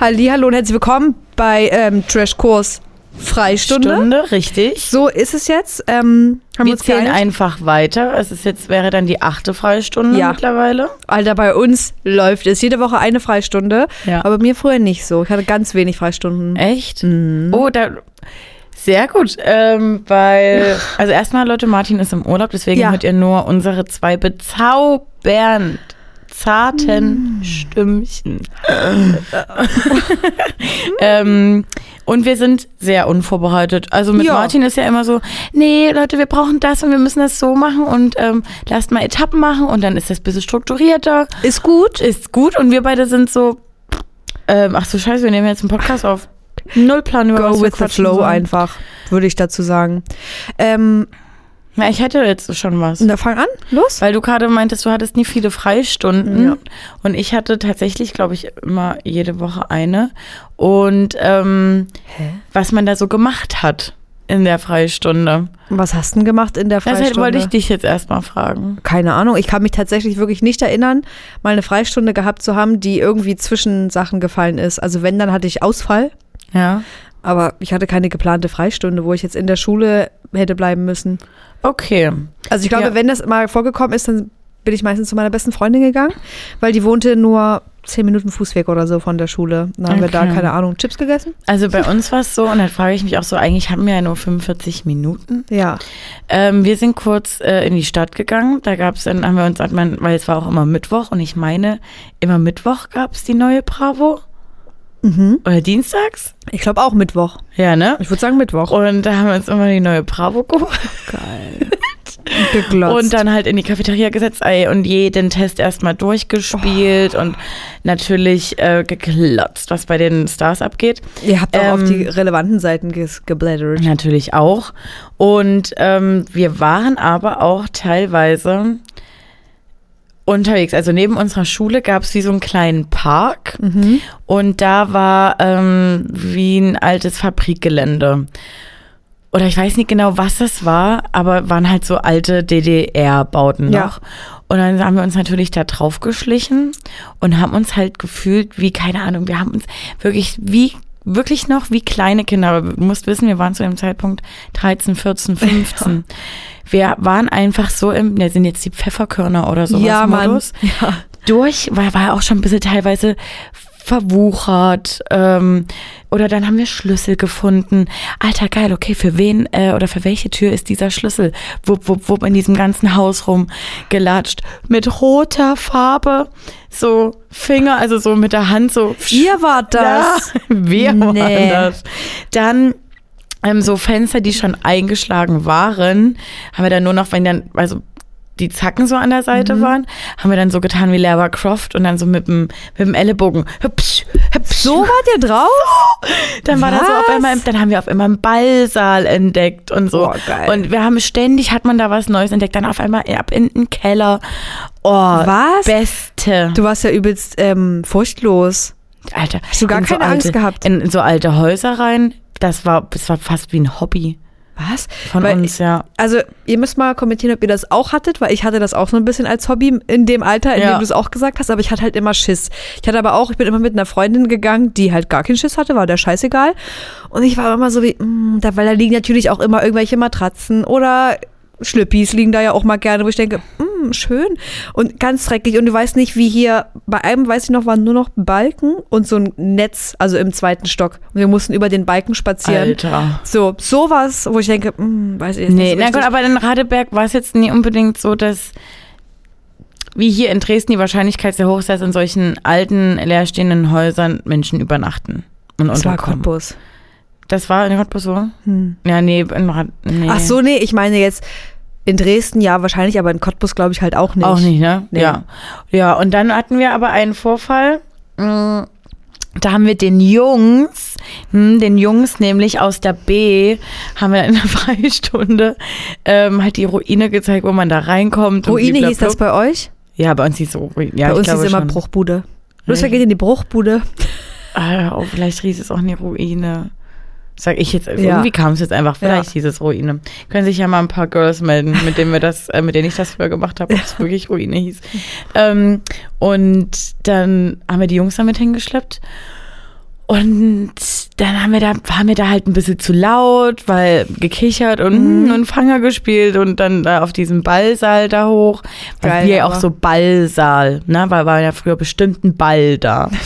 Hallo und herzlich willkommen bei ähm, Trash Kurs Freistunde. Stunde, richtig. So ist es jetzt. Ähm, haben Wir zählen geeinigt. einfach weiter. Es ist jetzt wäre dann die achte Freistunde Ja. mittlerweile. Alter, bei uns läuft es jede Woche eine Freistunde. Ja. Aber mir früher nicht so. Ich hatte ganz wenig Freistunden. Echt? Mhm. Oh, da sehr gut, ähm, weil also erstmal Leute, Martin ist im Urlaub, deswegen Ja. hört ihr nur unsere zwei bezaubernd zarten Stimmchen. ähm, und wir sind sehr unvorbereitet. Also mit Ja. Martin ist ja immer so, nee, Leute, wir brauchen das und wir müssen das so machen und ähm, lasst mal Etappen machen und dann ist das ein bisschen strukturierter. Ist gut. Ist gut und wir beide sind so, ähm, ach so scheiße, wir nehmen jetzt einen Podcast auf. Null Plan über was Go wir with the flow sollen. einfach, würde ich dazu sagen. Ähm, Na, ich hätte jetzt schon was. na, fang an. Los. Weil du gerade meintest, du hattest nie viele Freistunden. Ja. Und ich hatte tatsächlich, glaube ich, immer jede Woche eine. Und ähm, was man da so gemacht hat in der Freistunde. Was hast du denn gemacht in der Das Freistunde? wollte ich dich jetzt erstmal fragen. Keine Ahnung. Ich kann mich tatsächlich wirklich nicht erinnern, mal eine Freistunde gehabt zu haben, die irgendwie zwischen Sachen gefallen ist. Also wenn, dann hatte ich Ausfall. Ja. Aber ich hatte keine geplante Freistunde, wo ich jetzt in der Schule hätte bleiben müssen. Okay. Also ich glaube, Ja. wenn das mal vorgekommen ist, dann bin ich meistens zu meiner besten Freundin gegangen, weil die wohnte nur zehn Minuten Fußweg oder so von der Schule. Dann haben wir da, Okay. keine Ahnung, Chips gegessen. Also bei uns war es so, und dann frage ich mich auch so, eigentlich haben wir ja nur 45 Minuten. Ja. Ähm, wir sind kurz äh, in die Stadt gegangen. Da gab es dann, haben wir uns, weil es war auch immer Mittwoch und ich meine, immer Mittwoch gab es die neue Bravo. Mhm. Oder dienstags? Ich glaube auch Mittwoch. Ja, ne? Ich würde sagen Mittwoch. Und da haben wir uns immer die neue Bravo geholt. Geil. Geglotzt. Und dann halt in die Cafeteria gesetzt ey, und jeden Test erstmal durchgespielt und natürlich äh, geklotzt, was bei den Stars abgeht. Ihr habt auch Ähm, auf die relevanten Seiten geblättert. Natürlich auch. Und ähm, wir waren aber auch teilweise unterwegs. Also neben unserer Schule gab es wie so einen kleinen Park Mhm. und da war ähm, wie ein altes Fabrikgelände. Oder ich weiß nicht genau, was das war, aber waren halt so alte DDR-Bauten Ja. noch. Und dann haben wir uns natürlich da drauf geschlichen und haben uns halt gefühlt wie, keine Ahnung, wir haben uns wirklich wie, wirklich noch wie kleine Kinder. Aber du musst wissen, wir waren zu dem Zeitpunkt 13, 14, 15. Wir waren einfach so im, ne, sind jetzt die Pfefferkörner oder sowas ja, Mann. Modus Ja. durch, weil war auch schon ein bisschen teilweise verwuchert. Ähm, oder dann haben wir Schlüssel gefunden. Alter, geil, okay, für wen äh, oder für welche Tür ist dieser Schlüssel? Wupp, wupp, wupp in diesem ganzen Haus rumgelatscht. Mit roter Farbe, so Finger, also so mit der Hand so. Ihr wart das. Ja, wir Nee. waren das. Dann ähm, so Fenster, die schon eingeschlagen waren, haben wir dann nur noch, wenn dann, also die Zacken so an der Seite Mhm. waren, haben wir dann so getan wie Lara Croft und dann so mit dem, mit dem Ellenbogen. Hüpsch, hüpsch. So wart ihr drauf? Dann war da so auf Was? einmal, dann haben wir auf einmal einen Ballsaal entdeckt und so. Boah, geil. Und wir haben ständig, hat man da was Neues entdeckt, dann auf einmal ab in den Keller. Oh, Was? Beste. Du warst ja übelst ähm, furchtlos. Alter. Hast du gar in keine alte, Angst gehabt? In so alte Häuser rein, das war, das war fast wie ein Hobby Was? von Weil uns, ja. Also, ihr müsst mal kommentieren, ob ihr das auch hattet, weil ich hatte das auch so ein bisschen als Hobby in dem Alter, in Ja. dem du es auch gesagt hast, aber ich hatte halt immer Schiss. Ich hatte aber auch, ich bin immer mit einer Freundin gegangen, die halt gar keinen Schiss hatte, war der scheißegal. Und ich war immer so wie, mm, da, weil da liegen natürlich auch immer irgendwelche Matratzen oder Schlüppis liegen da ja auch mal gerne, wo ich denke, mm, schön und ganz dreckig. Und du weißt nicht, wie hier, bei einem weiß ich noch, waren nur noch Balken und so ein Netz, also im zweiten Stock. Und wir mussten über den Balken spazieren. Alter. So, sowas, wo ich denke, hm, weiß ich jetzt Nee, nicht. na so gut, richtig. aber in Radeberg war es jetzt nie unbedingt so, dass wie hier in Dresden die Wahrscheinlichkeit sehr hoch ist, dass in solchen alten, leerstehenden Häusern Menschen übernachten und das war. Cottbus. Das war in Cottbus so? Hm. Ja, nee, in Rad, nee. Ach so, nee, ich meine jetzt in Dresden ja wahrscheinlich, aber in Cottbus glaube ich halt auch nicht. Auch nicht, ne? Nee. Ja. Ja, und dann hatten wir aber einen Vorfall. mm, Da haben wir den Jungs, hm, den Jungs nämlich aus der B, haben wir in der Freistunde ähm, halt die Ruine gezeigt, wo man da reinkommt. Ruine hieß das bei euch? Ja, bei uns hieß so Ruine. Ja, bei uns hieß glaube immer schon. Bruchbude. Los, wir gehen in die Bruchbude. Ah, oh, vielleicht hieß es auch eine Ruine. Sag ich jetzt, Ja. irgendwie kam es jetzt einfach, vielleicht Ja. hieß es Ruine. Können sich ja mal ein paar Girls melden, mit denen wir das, äh, mit denen ich das früher gemacht habe, ob es wirklich Ruine hieß. Ähm, und dann haben wir die Jungs damit hingeschleppt. Und dann haben wir da, waren wir da halt ein bisschen zu laut, weil gekichert und, Mhm. und Fanger gespielt und dann da auf diesem Ballsaal da hoch. Geil, wir ja auch so Ballsaal, ne? Weil war ja früher bestimmt ein Ball da.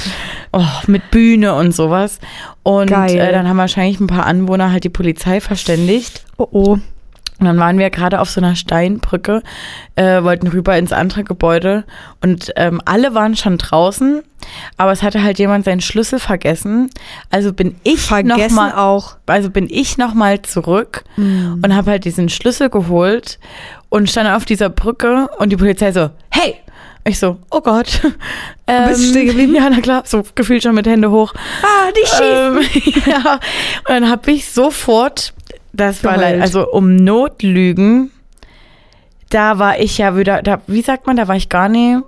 Oh, mit Bühne und sowas. Und äh, dann haben wahrscheinlich ein paar Anwohner halt die Polizei verständigt. Oh oh. Und dann waren wir gerade auf so einer Steinbrücke, äh, wollten rüber ins andere Gebäude und ähm, alle waren schon draußen, aber es hatte halt jemand seinen Schlüssel vergessen. Also bin ich Vergessen noch mal, auch. also bin ich noch mal zurück und habe halt diesen Schlüssel geholt und stand auf dieser Brücke und die Polizei so, hey! Ich so, oh Gott. Ähm, bist stehen geblieben? Ja, na klar, so gefühlt schon mit Hände hoch. Ah, nicht schießen. Ähm, ja, und dann habe ich sofort, das war Geheult. leid, also um Notlügen, da war ich ja wieder, da, wie sagt man, da war ich gar nicht,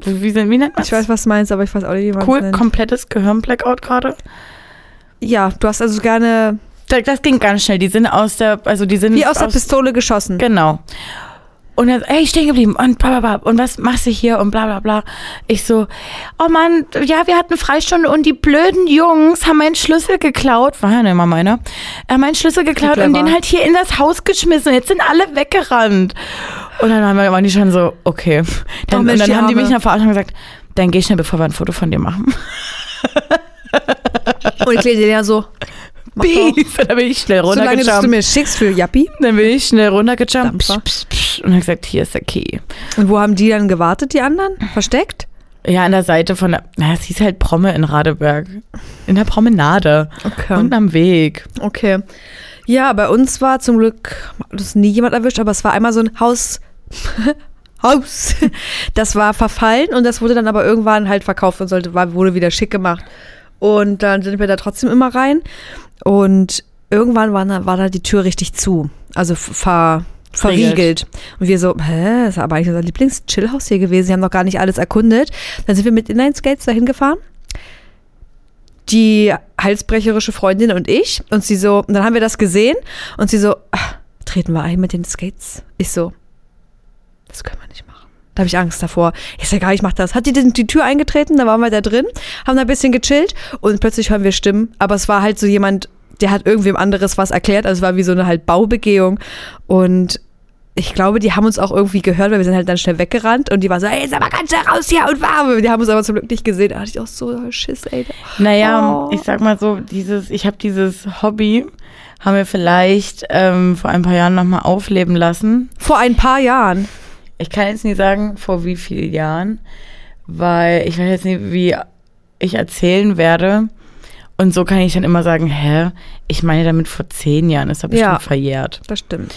wie, wie, wie nennt man Ich weiß, was du meinst, aber ich weiß auch nicht, wie man Cool, komplettes Gehirnblackout gerade. Ja, du hast also gerne Das, das ging ganz schnell, die sind aus der, also die sind wie aus der Pistole geschossen. Genau. Und dann, ey, stehen geblieben und bla bla bla. Und was machst du hier und bla bla bla. Ich so, oh Mann, ja, wir hatten Freistunde und die blöden Jungs haben meinen Schlüssel geklaut. War ja nicht mal meiner. Haben meinen Schlüssel geklaut und den halt hier in das Haus geschmissen. Jetzt sind alle weggerannt. Und dann waren wir- waren die schon so, okay. Dann, und dann die haben die mich noch verarscht und gesagt, dann geh schnell, bevor wir ein Foto von dir machen. Und ich lese dir ja so. Und dann bin ich schnell Solange dass du runtergejumpt. mir schickst für Yappi. Dann bin ich schnell runtergejumpt. Psch, psch, psch, und hab gesagt, hier ist der Key. Und wo haben die dann gewartet, die anderen? Versteckt? Ja, an der Seite von der, na, es hieß halt Promme in Radeberg. In der Promenade. Okay. Und am Weg. Okay. Ja, bei uns war zum Glück das nie jemand erwischt, aber es war einmal so ein Haus. Haus. Das war verfallen und das wurde dann aber irgendwann halt verkauft und sollte, war, wurde wieder schick gemacht. Und dann sind wir da trotzdem immer rein. Und irgendwann war da, war da die Tür richtig zu. Also ver, verriegelt. Und wir so, hä, das ist aber eigentlich unser Lieblings-Chillhaus hier gewesen. Sie haben noch gar nicht alles erkundet. Dann sind wir mit Inline-Skates dahin gefahren die halsbrecherische Freundin und ich. Und sie so, und dann haben wir das gesehen und sie so, ach, treten wir ein mit den Skates. Ich so, das können wir nicht machen. Da habe ich Angst davor. Ich sag, egal, ich mach das. Hat die die, die Tür eingetreten, da waren wir da drin, haben da ein bisschen gechillt und plötzlich hören wir Stimmen. Aber es war halt so jemand, der hat irgendwem anderes was erklärt. Also es war wie so eine halt Baubegehung. Und ich glaube, die haben uns auch irgendwie gehört, weil wir sind halt dann schnell weggerannt und die waren so, ey, sag mal ganz schnell raus hier und warm. Die haben uns aber zum Glück nicht gesehen. Da hatte ich auch so Schiss, ey. Naja, Oh. ich sag mal so, dieses, ich habe dieses Hobby, haben wir vielleicht ähm, vor ein paar Jahren nochmal aufleben lassen. Vor ein paar Jahren. Ich kann jetzt nicht sagen, vor wie vielen Jahren, weil ich weiß jetzt nicht, wie ich erzählen werde. Und so kann ich dann immer sagen, hä, ich meine damit vor zehn Jahren, ist er bestimmt Ja. verjährt. Das stimmt.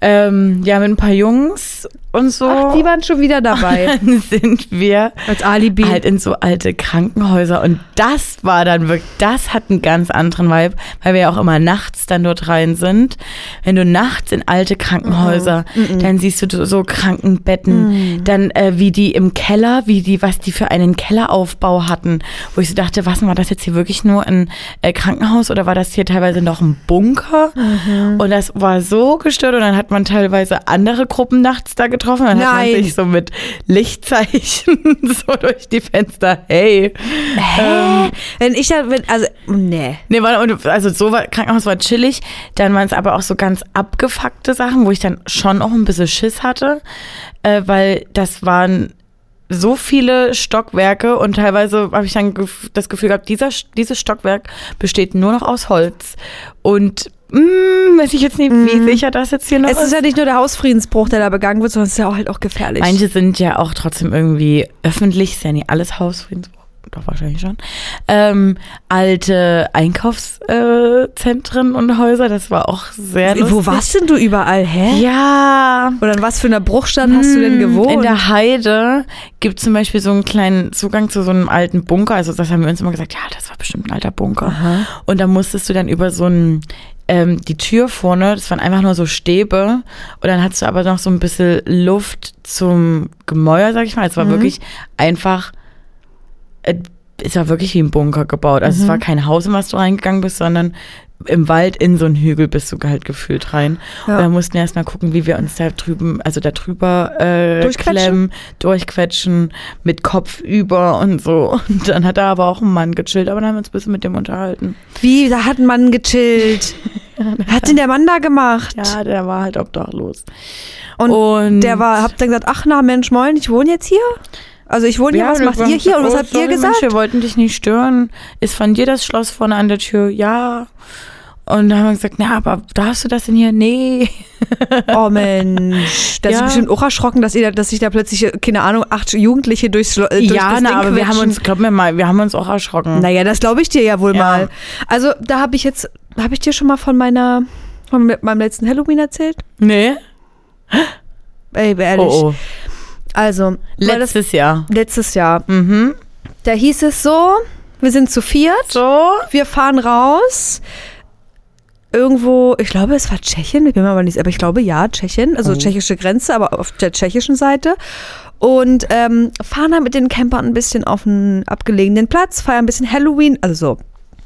Ähm, ja, mit ein paar Jungs und so. Ach, die waren schon wieder dabei. dann sind wir Als Alibi. halt in so alte Krankenhäuser und das war dann wirklich, das hat einen ganz anderen Vibe, weil wir ja auch immer nachts dann dort rein sind. Wenn du nachts in alte Krankenhäuser, dann siehst du so Krankenbetten, dann äh, wie die im Keller, wie die, was die für einen Kelleraufbau hatten, wo ich so dachte, was war das jetzt hier wirklich nur ein äh, Krankenhaus oder war das hier teilweise noch ein Bunker? Und das war so gestört und dann hat man teilweise andere Gruppen nachts da getroffen, dann hat man Nein. sich so mit Lichtzeichen so durch die Fenster, hey. Ähm, wenn ich da, wenn, also, nee. nee, war, und also so war, Krankenhaus war chillig, dann waren es aber auch so ganz abgefuckte Sachen, wo ich dann schon auch ein bisschen Schiss hatte, äh, weil das waren so viele Stockwerke und teilweise habe ich dann das Gefühl gehabt, dieser, dieses Stockwerk besteht nur noch aus Holz. Und mh, weiß ich jetzt nicht, wie sicher das jetzt hier noch Es ist ja nicht nur der Hausfriedensbruch, der da begangen wird, sondern es ist ja auch halt auch gefährlich. Manche sind ja auch trotzdem irgendwie öffentlich, ist ja nicht alles Hausfriedensbruch, doch wahrscheinlich schon. Ähm, alte Einkaufszentren und Häuser, das war auch sehr lustig. Wo warst denn du überall, hä? Ja. Oder in was für einer Bruchstadt hast du denn Hm, gewohnt? In der Heide gibt es zum Beispiel so einen kleinen Zugang zu so einem alten Bunker. Also das haben wir uns immer gesagt, ja, das war bestimmt ein alter Bunker. Aha. Und da musstest du dann über so einen, ähm, die Tür vorne, das waren einfach nur so Stäbe. Und dann hattest du aber noch so ein bisschen Luft zum Gemäuer, sag ich mal. Es war wirklich einfach, äh, es war wirklich wie ein Bunker gebaut. Also es war kein Haus, in was du reingegangen bist, sondern im Wald in so einen Hügel bist du halt gefühlt rein. Ja. Und dann mussten wir erstmal gucken, wie wir uns da drüben, also da drüber äh, Durchquetschen? klemmen, durchquetschen, mit Kopf über und so. Und dann hat da aber auch ein Mann gechillt, aber dann haben wir uns ein bisschen mit dem unterhalten. Wie, da hat ein Mann gechillt. hat denn der Mann da gemacht? Ja, der war halt obdachlos. Und, Und der war, habt dann gesagt, ach na Mensch, moin, ich wohne jetzt hier? Also ich wohne hier, was macht ihr hier und was habt ihr gesagt? Mensch, wir wollten dich nicht stören. Ist von dir das Schloss vorne an der Tür? Ja. Und dann haben wir gesagt, na, aber darfst du das denn hier? Nee. Oh Mensch, da ist Ja. bestimmt auch erschrocken, dass, ihr, da- dass sich da plötzlich, keine Ahnung, acht Jugendliche durchs, äh, durch ja, das na, aber wir haben uns, glaub mir mal, wir haben uns auch erschrocken. Naja, das glaube ich dir ja wohl Ja. mal. Also da habe ich jetzt, habe ich dir schon mal von meiner, von meinem letzten Halloween erzählt? Nee? Ey, ehrlich. Oh, oh. Also, weil das Letztes Jahr. letztes Jahr, Mhm. da hieß es so, wir sind zu viert, So? wir fahren raus. Irgendwo, ich glaube, es war Tschechien, ich bin mir aber nicht, aber ich glaube ja, Tschechien, also Oh. tschechische Grenze, aber auf der tschechischen Seite. Und ähm, fahren dann mit den Campern ein bisschen auf einen abgelegenen Platz, feiern ein bisschen Halloween, also so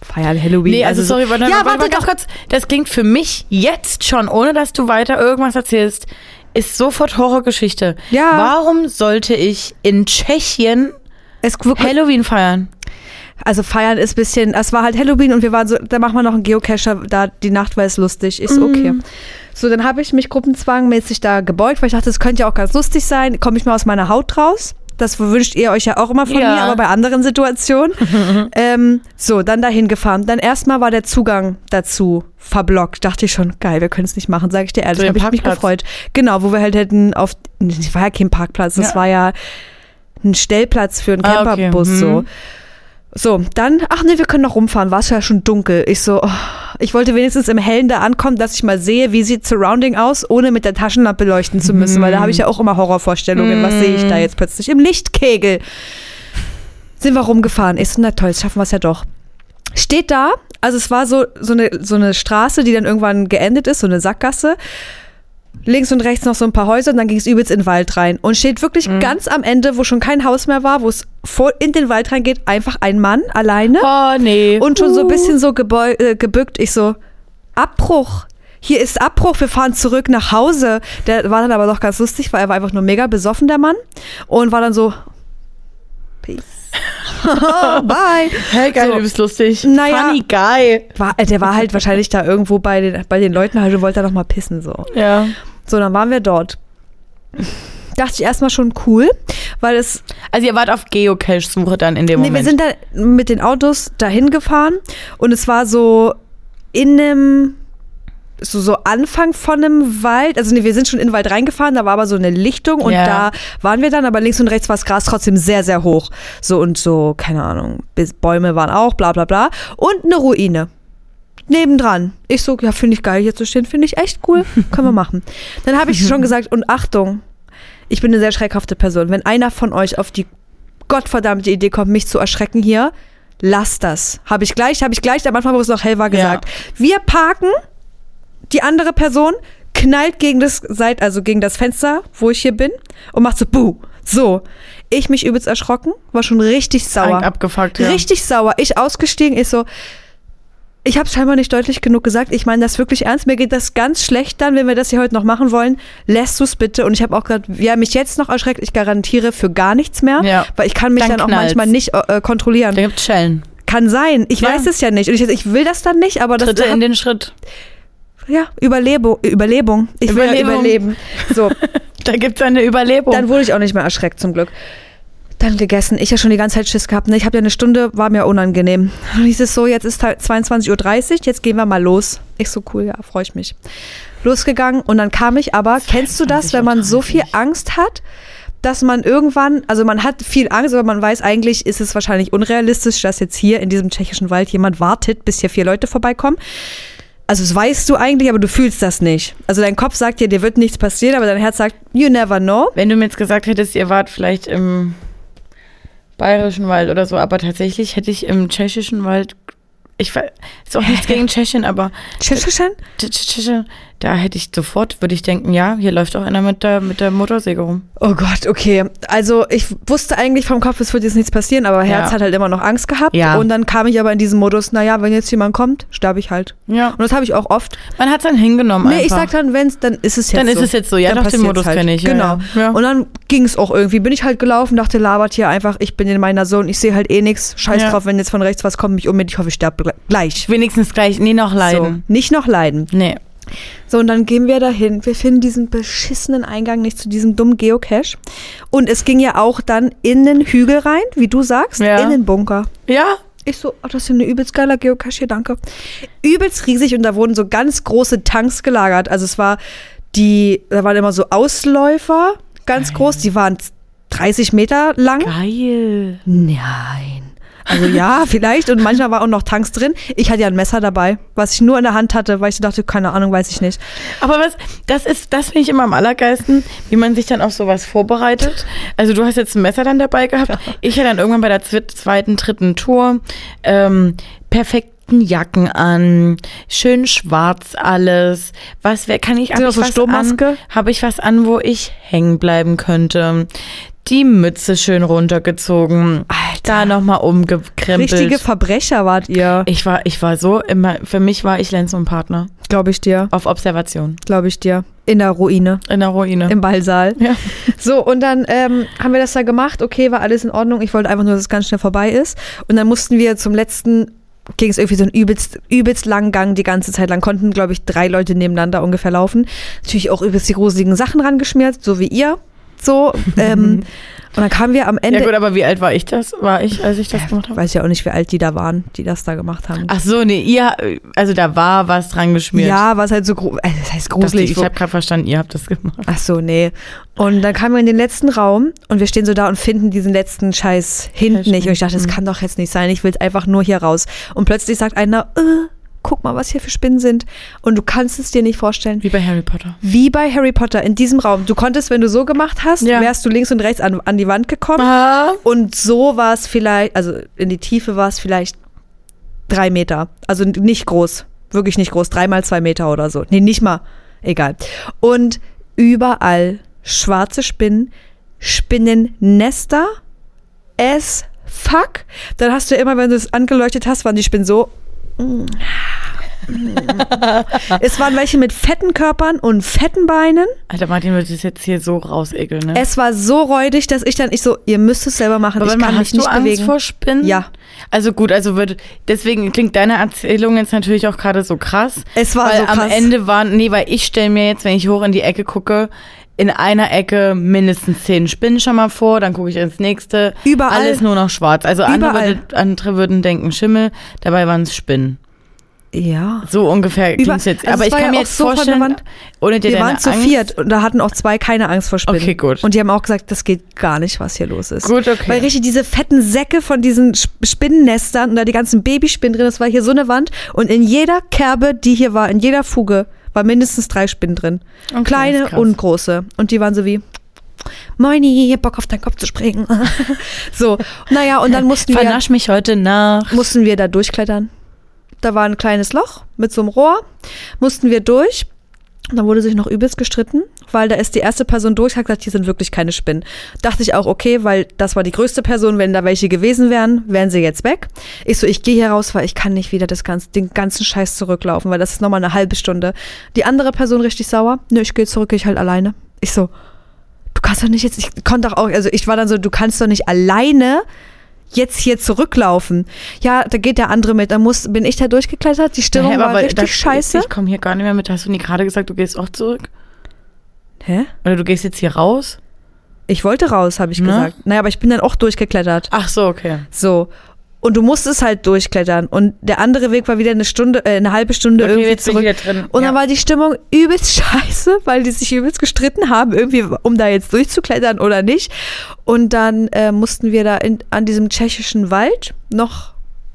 feiern Halloween. Nee, also, so- sorry, warte, ja, warte, warte doch. kurz. Das klingt für mich jetzt schon, ohne dass du weiter irgendwas erzählst, ist sofort Horrorgeschichte. Ja. Warum sollte ich in Tschechien Halloween feiern? Also feiern ist ein bisschen, es war halt Halloween und wir waren so, da machen wir noch einen Geocacher, da die Nacht war es lustig. Ich so, okay. So, dann habe ich mich gruppenzwangmäßig da gebeugt, weil ich dachte, das könnte ja auch ganz lustig sein. Komme ich mal aus meiner Haut raus? Das wünscht ihr euch ja auch immer von Ja. mir, aber bei anderen Situationen. ähm, so, dann dahin gefahren. Dann erstmal war der Zugang dazu verblockt. Dachte ich schon, geil, wir können es nicht machen, sage ich dir ehrlich. Dem Habe ich mich gefreut. Genau, wo wir halt hätten auf, das war ja kein Parkplatz, das Ja. war ja ein Stellplatz für einen Ah, okay. Camperbus Mhm. so. So, dann, ach nee, wir können noch rumfahren, war es ja schon dunkel. Ich so, oh, ich wollte wenigstens im Hellen da ankommen, dass ich mal sehe, wie sieht Surrounding aus, ohne mit der Taschenlampe leuchten zu müssen, weil da habe ich ja auch immer Horrorvorstellungen. Was sehe ich da jetzt plötzlich? Im Lichtkegel. Sind wir rumgefahren. Ich so, na toll, jetzt schaffen wir es ja doch. Steht da, also es war so, so, eine, so eine Straße, die dann irgendwann geendet ist, so eine Sackgasse. Links und rechts noch so ein paar Häuser und dann ging es übelst in den Wald rein. Und steht wirklich ganz am Ende, wo schon kein Haus mehr war, wo es in den Wald reingeht, einfach ein Mann alleine Oh, nee. und schon so ein bisschen so äh, gebückt. Ich so, Abbruch. Hier ist Abbruch, wir fahren zurück nach Hause. Der war dann aber doch ganz lustig, weil er war einfach nur mega besoffen, der Mann. Und war dann so, Peace. Bye. Hey, geil, So. du bist lustig. Naja. Funny guy. War, äh, der war halt wahrscheinlich da irgendwo bei den, bei den Leuten halt und wollte da noch mal pissen. So. Ja. so, dann waren wir dort. Dachte ich erstmal schon cool, weil es Also ihr wart auf Geocache-Suche dann in dem Nee, wir Moment. sind da mit den Autos dahin gefahren und es war so in einem so, so Anfang von einem Wald, also nee, wir sind schon in den Wald reingefahren, da war aber so eine Lichtung und Ja. da waren wir dann, aber links und rechts war das Gras trotzdem sehr, sehr hoch. So und so, keine Ahnung, Bäume waren auch, bla bla bla. Und eine Ruine. Nebendran. Ich so, ja, finde ich geil hier zu stehen, finde ich echt cool, können wir machen. Dann habe ich schon gesagt, und Achtung, ich bin eine sehr schreckhafte Person. Wenn einer von euch auf die gottverdammte Idee kommt, mich zu erschrecken hier, lasst das. Habe ich gleich, habe ich gleich am Anfang, wo es noch hell war, gesagt. Wir parken, die andere Person knallt gegen das Seit, also gegen das Fenster, wo ich hier bin, und macht so buh. So. Ich mich übelst erschrocken, war schon richtig sauer. abgefuckt, ja. Richtig sauer. Ich ausgestiegen, ich so, ich habe scheinbar nicht deutlich genug gesagt. Ich meine das wirklich ernst. Mir geht das ganz schlecht dann, wenn wir das hier heute noch machen wollen. Lässt du es bitte? Und ich habe auch gesagt, wer mich jetzt noch erschreckt, ich garantiere für gar nichts mehr. Ja. Weil ich kann mich Dann dann, auch manchmal nicht äh, kontrollieren. Da gibt's Schellen. Kann sein. Ich Ja. weiß es ja nicht. Und ich, ich will das dann nicht, aber das Tritte in den Schritt. Ja, Überlebung. Überlebung. Ich will Überlebung. überleben. So, Da gibt's eine Überlebung. dann wurde ich auch nicht mehr erschreckt, zum Glück. Dann gegessen. Ich ja schon die ganze Zeit Schiss gehabt. Ne? Ich habe ja eine Stunde, war mir unangenehm. Dann hieß es so, jetzt ist halt 22.30 Uhr, jetzt gehen wir mal los. Ich so, cool, ja, freue ich mich. Losgegangen und dann kam ich aber, kennst du das, wenn man so viel Angst hat, dass man irgendwann, also man hat viel Angst, aber man weiß eigentlich, ist es wahrscheinlich unrealistisch, dass jetzt hier in diesem tschechischen Wald jemand wartet, bis hier vier Leute vorbeikommen. Also das weißt du eigentlich, aber du fühlst das nicht. Also dein Kopf sagt dir, dir wird nichts passieren, aber dein Herz sagt, you never know. Wenn du mir jetzt gesagt hättest, ihr wart vielleicht im bayerischen Wald oder so, aber tatsächlich hätte ich im tschechischen Wald, ich weiß, ist auch nichts gegen Tschechien, aber Tschechischen? Tsch- Tsch- Tschechien, da hätte ich sofort, würde ich denken, ja, hier läuft auch einer mit der, mit der Motorsäge rum. Oh Gott, okay. Also ich wusste eigentlich vom Kopf, es wird jetzt nichts passieren, aber Herz Ja. hat halt immer noch Angst gehabt. Ja. Und dann kam ich aber in diesen Modus, naja, wenn jetzt jemand kommt, sterbe ich halt. Ja. Und das habe ich auch oft. Man hat es dann hingenommen Nee, ich einfach. sag dann, wenn's, dann ist es jetzt Dann so. ist es jetzt so. Ja, Dann doch, den Modus kenn ich. Ja, Genau. ja. Und dann ging es auch irgendwie. Bin ich halt gelaufen, dachte, labert hier einfach, ich bin in meiner Zone, ich sehe halt eh nichts. Scheiß drauf, wenn jetzt von rechts was kommt, mich um ich hoffe, ich sterbe gleich. Wenigstens gleich, nie noch leiden. So, nicht noch leiden. Nee. So, und dann gehen wir dahin. Wir finden diesen beschissenen Eingang nicht zu diesem dummen Geocache. Und es ging ja auch dann in den Hügel rein, wie du sagst, Ja. in den Bunker. Ja? Ich so, oh, das ist ja eine übelst geiler Geocache hier, danke. Übelst riesig und da wurden so ganz große Tanks gelagert. Also es war die, da waren immer so Ausläufer, ganz groß, die waren 30 Meter lang. Geil. Nein. Also ja, vielleicht. Und manchmal war auch noch Tanks drin. Ich hatte ja ein Messer dabei, was ich nur in der Hand hatte, weil ich dachte, keine Ahnung, weiß ich nicht. Aber was, das ist, das finde ich immer am allergeilsten, wie man sich dann auf sowas vorbereitet. Also du hast jetzt ein Messer dann dabei gehabt. Ich hatte dann irgendwann bei der zwe- zweiten, dritten Tour ähm, perfekten Jacken an, schön schwarz alles. Was wär, kann ich, hab ich so was Sturmmaske? an? Habe ich was an, wo ich hängen bleiben könnte? Die Mütze schön runtergezogen. Alter. Da nochmal umgekrempelt. Richtige Verbrecher wart ihr, ich war, ich war so immer, für mich war ich Lenz und Partner. glaube ich dir. Auf Observation. Glaube ich dir. In der Ruine. In der Ruine. Im Ballsaal. Ja. So, und dann ähm, haben wir das da gemacht. Okay, war alles in Ordnung. Ich wollte einfach nur, dass es ganz schnell vorbei ist. Und dann mussten wir zum letzten, ging es irgendwie so einen übelst, übelst langen Gang die ganze Zeit lang. Konnten, glaube ich, drei Leute nebeneinander ungefähr laufen. Natürlich auch übelst die gruseligen Sachen rangeschmiert, so wie ihr. So. Ähm, und dann kamen wir am Ende. Ja gut, aber wie alt war ich das? War ich, als ich das gemacht habe? Weiß ja auch nicht, wie alt die da waren, die das da gemacht haben. Ach so, nee, ihr, also da war was dran geschmiert. ja, was halt so äh, das heißt gruselig. ich habe gerade verstanden, ihr habt das gemacht. Ach so, nee. Und dann kamen wir in den letzten Raum und wir stehen so da und finden diesen letzten Scheiß hinten nicht. Und ich dachte, das Mhm. kann doch jetzt nicht sein. Ich will einfach nur hier raus. Und plötzlich sagt einer, äh, guck mal, was hier für Spinnen sind. Und du kannst es dir nicht vorstellen. Wie bei Harry Potter. Wie bei Harry Potter in diesem Raum. Du konntest, wenn du so gemacht hast, Ja. wärst du links und rechts an, an die Wand gekommen. Ah. Und so war es vielleicht, also in die Tiefe war es vielleicht drei Meter. Also nicht groß. Wirklich nicht groß. Dreimal zwei Meter oder so. Nee, nicht mal. Egal. Und überall schwarze Spinnen, Spinnennester, as fuck. Dann hast du immer, wenn du es angeleuchtet hast, waren die Spinnen so. Es waren welche mit fetten Körpern und fetten Beinen. Alter, Martin wird das jetzt hier so rausekeln, ne? Es war so räudig, dass ich dann, ich so, ihr müsst es selber machen. Aber ich kann mich hast du nicht Angst bewegen. vor Spinnen? Ja. Also gut, also wird, deswegen klingt deine Erzählung jetzt natürlich auch gerade so krass. Es war weil so krass. am Ende waren, nee, weil ich stelle mir jetzt, wenn ich hoch in die Ecke gucke, in einer Ecke mindestens zehn Spinnen schon mal vor, dann gucke ich ins nächste. Überall. Alles nur noch schwarz. Also andere, andere würden denken Schimmel, dabei waren es Spinnen. Ja. So ungefähr Über- klingt jetzt. also Aber es ich kann ja mir auch jetzt so vorstellen, Wand. ohne dir Wir waren zu Angst, viert und da hatten auch zwei keine Angst vor Spinnen. Okay, gut. Und die haben auch gesagt, das geht gar nicht, was hier los ist. Gut, okay. Weil richtig diese fetten Säcke von diesen Sp- Spinnennestern und da die ganzen Babyspinnen drin, das war hier so eine Wand und in jeder Kerbe, die hier war, in jeder Fuge, war mindestens drei Spinnen drin. Okay, Kleine und große. Und die waren so wie, Moini, Bock auf deinen Kopf zu springen. so, naja, und dann mussten wir, Vernasch mich heute nach. mussten wir da durchklettern. Da war ein kleines Loch mit so einem Rohr, mussten wir durch. Dann wurde sich noch übelst gestritten, weil da ist die erste Person durch, hat gesagt, hier sind wirklich keine Spinnen. Dachte ich auch, okay, weil das war die größte Person, wenn da welche gewesen wären, wären sie jetzt weg. Ich so, ich gehe hier raus, weil ich kann nicht wieder das ganze, den ganzen Scheiß zurücklaufen, weil das ist nochmal eine halbe Stunde. Die andere Person richtig sauer, nö, ich gehe zurück, ich halt alleine. Ich so, du kannst doch nicht jetzt, ich konnte doch auch, also ich war dann so, du kannst doch nicht alleine jetzt hier zurücklaufen. Ja, da geht der andere mit. Da muss, bin ich da durchgeklettert. Die Stimmung Hä, war richtig das- scheiße. Ich komme hier gar nicht mehr mit. Hast du nie gerade gesagt, du gehst auch zurück? Hä? Oder du gehst jetzt hier raus? Ich wollte raus, habe ich Na? gesagt. Naja, aber ich bin dann auch durchgeklettert. Ach so, okay. So. Und du musstest halt durchklettern. Und der andere Weg war wieder eine Stunde, äh, eine halbe Stunde Okay, irgendwie zurück. drin. Und dann Ja. war die Stimmung übelst scheiße, weil die sich übelst gestritten haben, irgendwie, um da jetzt durchzuklettern oder nicht. Und dann äh, mussten wir da in, an diesem tschechischen Wald noch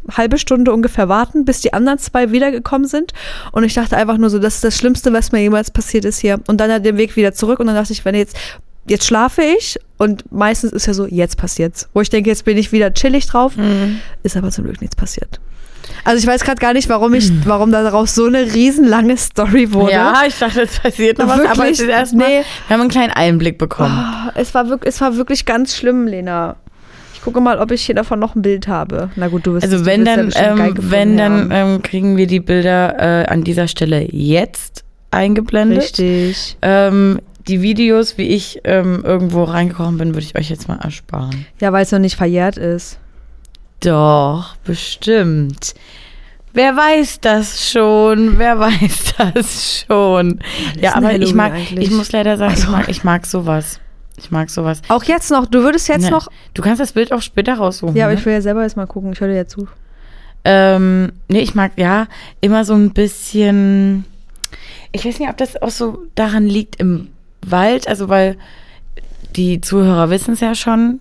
halbe Stunde ungefähr warten, bis die anderen zwei wiedergekommen sind. Und ich dachte einfach nur so, das ist das Schlimmste, was mir jemals passiert ist hier. Und dann halt den Weg wieder zurück. Und dann dachte ich, wenn jetzt jetzt schlafe ich und meistens ist ja so, jetzt passiert's. Wo ich denke, jetzt bin ich wieder chillig drauf, ist aber zum Glück nichts passiert. Also ich weiß gerade gar nicht, warum ich, warum daraus so eine riesenlange Story wurde. Ja, ich dachte, es passiert noch was, aber Wirklich? es ist erstmal, Nee. wir haben einen kleinen Einblick bekommen. Ah, Es war, wirklich, es war wirklich ganz schlimm, Lena. Ich gucke mal, ob ich hier davon noch ein Bild habe. Na gut, du wirst Also du wenn wirst ja dann, geil ähm, gefunden wenn dann ähm, kriegen wir die Bilder äh, an dieser Stelle jetzt eingeblendet. Richtig. Ähm, die Videos, wie ich ähm, irgendwo reingekommen bin, würde ich euch jetzt mal ersparen. Ja, weil es noch nicht verjährt ist. Doch, bestimmt. Wer weiß das schon? Wer weiß das schon? Ja, aber ich mag, eigentlich? ich muss leider sagen, ich Also- mag, ich mag sowas. Ich mag sowas. Auch jetzt noch, du würdest jetzt Ne, noch. Du kannst das Bild auch später raussuchen. Ja, aber ne? ich will ja selber jetzt mal gucken. Ich höre dir ja zu. Ähm, nee, ich mag ja immer so ein bisschen. Ich weiß nicht, ob das auch so daran liegt im Wald, also weil die Zuhörer wissen es ja schon.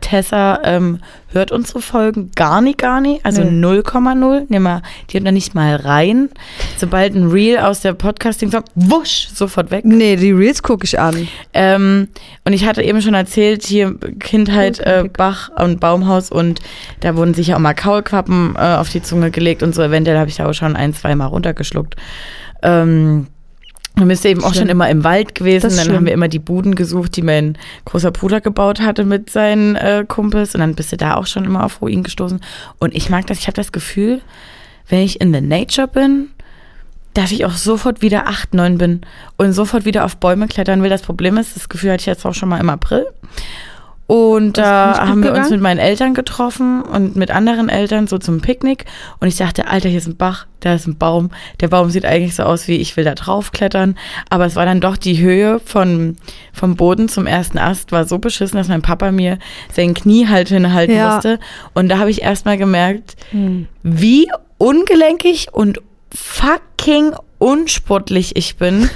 Tessa ähm, hört unsere Folgen gar nicht, gar nicht. Also Nee. 0,0. Nimm mal, die hört da nicht mal rein. Sobald ein Reel aus der Podcasting kommt, wusch, sofort weg. Nee, die Reels gucke ich an. Ähm, und ich hatte eben schon erzählt, hier Kindheit, Oh, äh. Bach und Baumhaus und da wurden sich ja auch mal Kaulquappen äh, auf die Zunge gelegt und so. Eventuell habe ich da auch schon ein, zwei Mal runtergeschluckt. Ähm, dann bist du eben auch Schlimm. schon immer im Wald gewesen. Dann schlimm. haben wir immer die Buden gesucht, die mein großer Bruder gebaut hatte mit seinen äh, Kumpels. Und dann bist du da auch schon immer auf Ruinen gestoßen. Und ich mag das, ich habe das Gefühl, wenn ich in the nature bin, dass ich auch sofort wieder 8, 9 bin und sofort wieder auf Bäume klettern will. Das Problem ist, das Gefühl hatte ich jetzt auch schon mal im April. Und da haben wir uns gegangen? mit meinen Eltern getroffen und mit anderen Eltern so zum Picknick. Und ich dachte, Alter, hier ist ein Bach, da ist ein Baum. Der Baum sieht eigentlich so aus wie, ich will da drauf klettern. Aber es war dann doch die Höhe von, vom Boden zum ersten Ast war so beschissen, dass mein Papa mir sein Knie halt hinhalten Ja. musste. Und da habe ich erstmal gemerkt, wie ungelenkig und fucking unsportlich ich bin.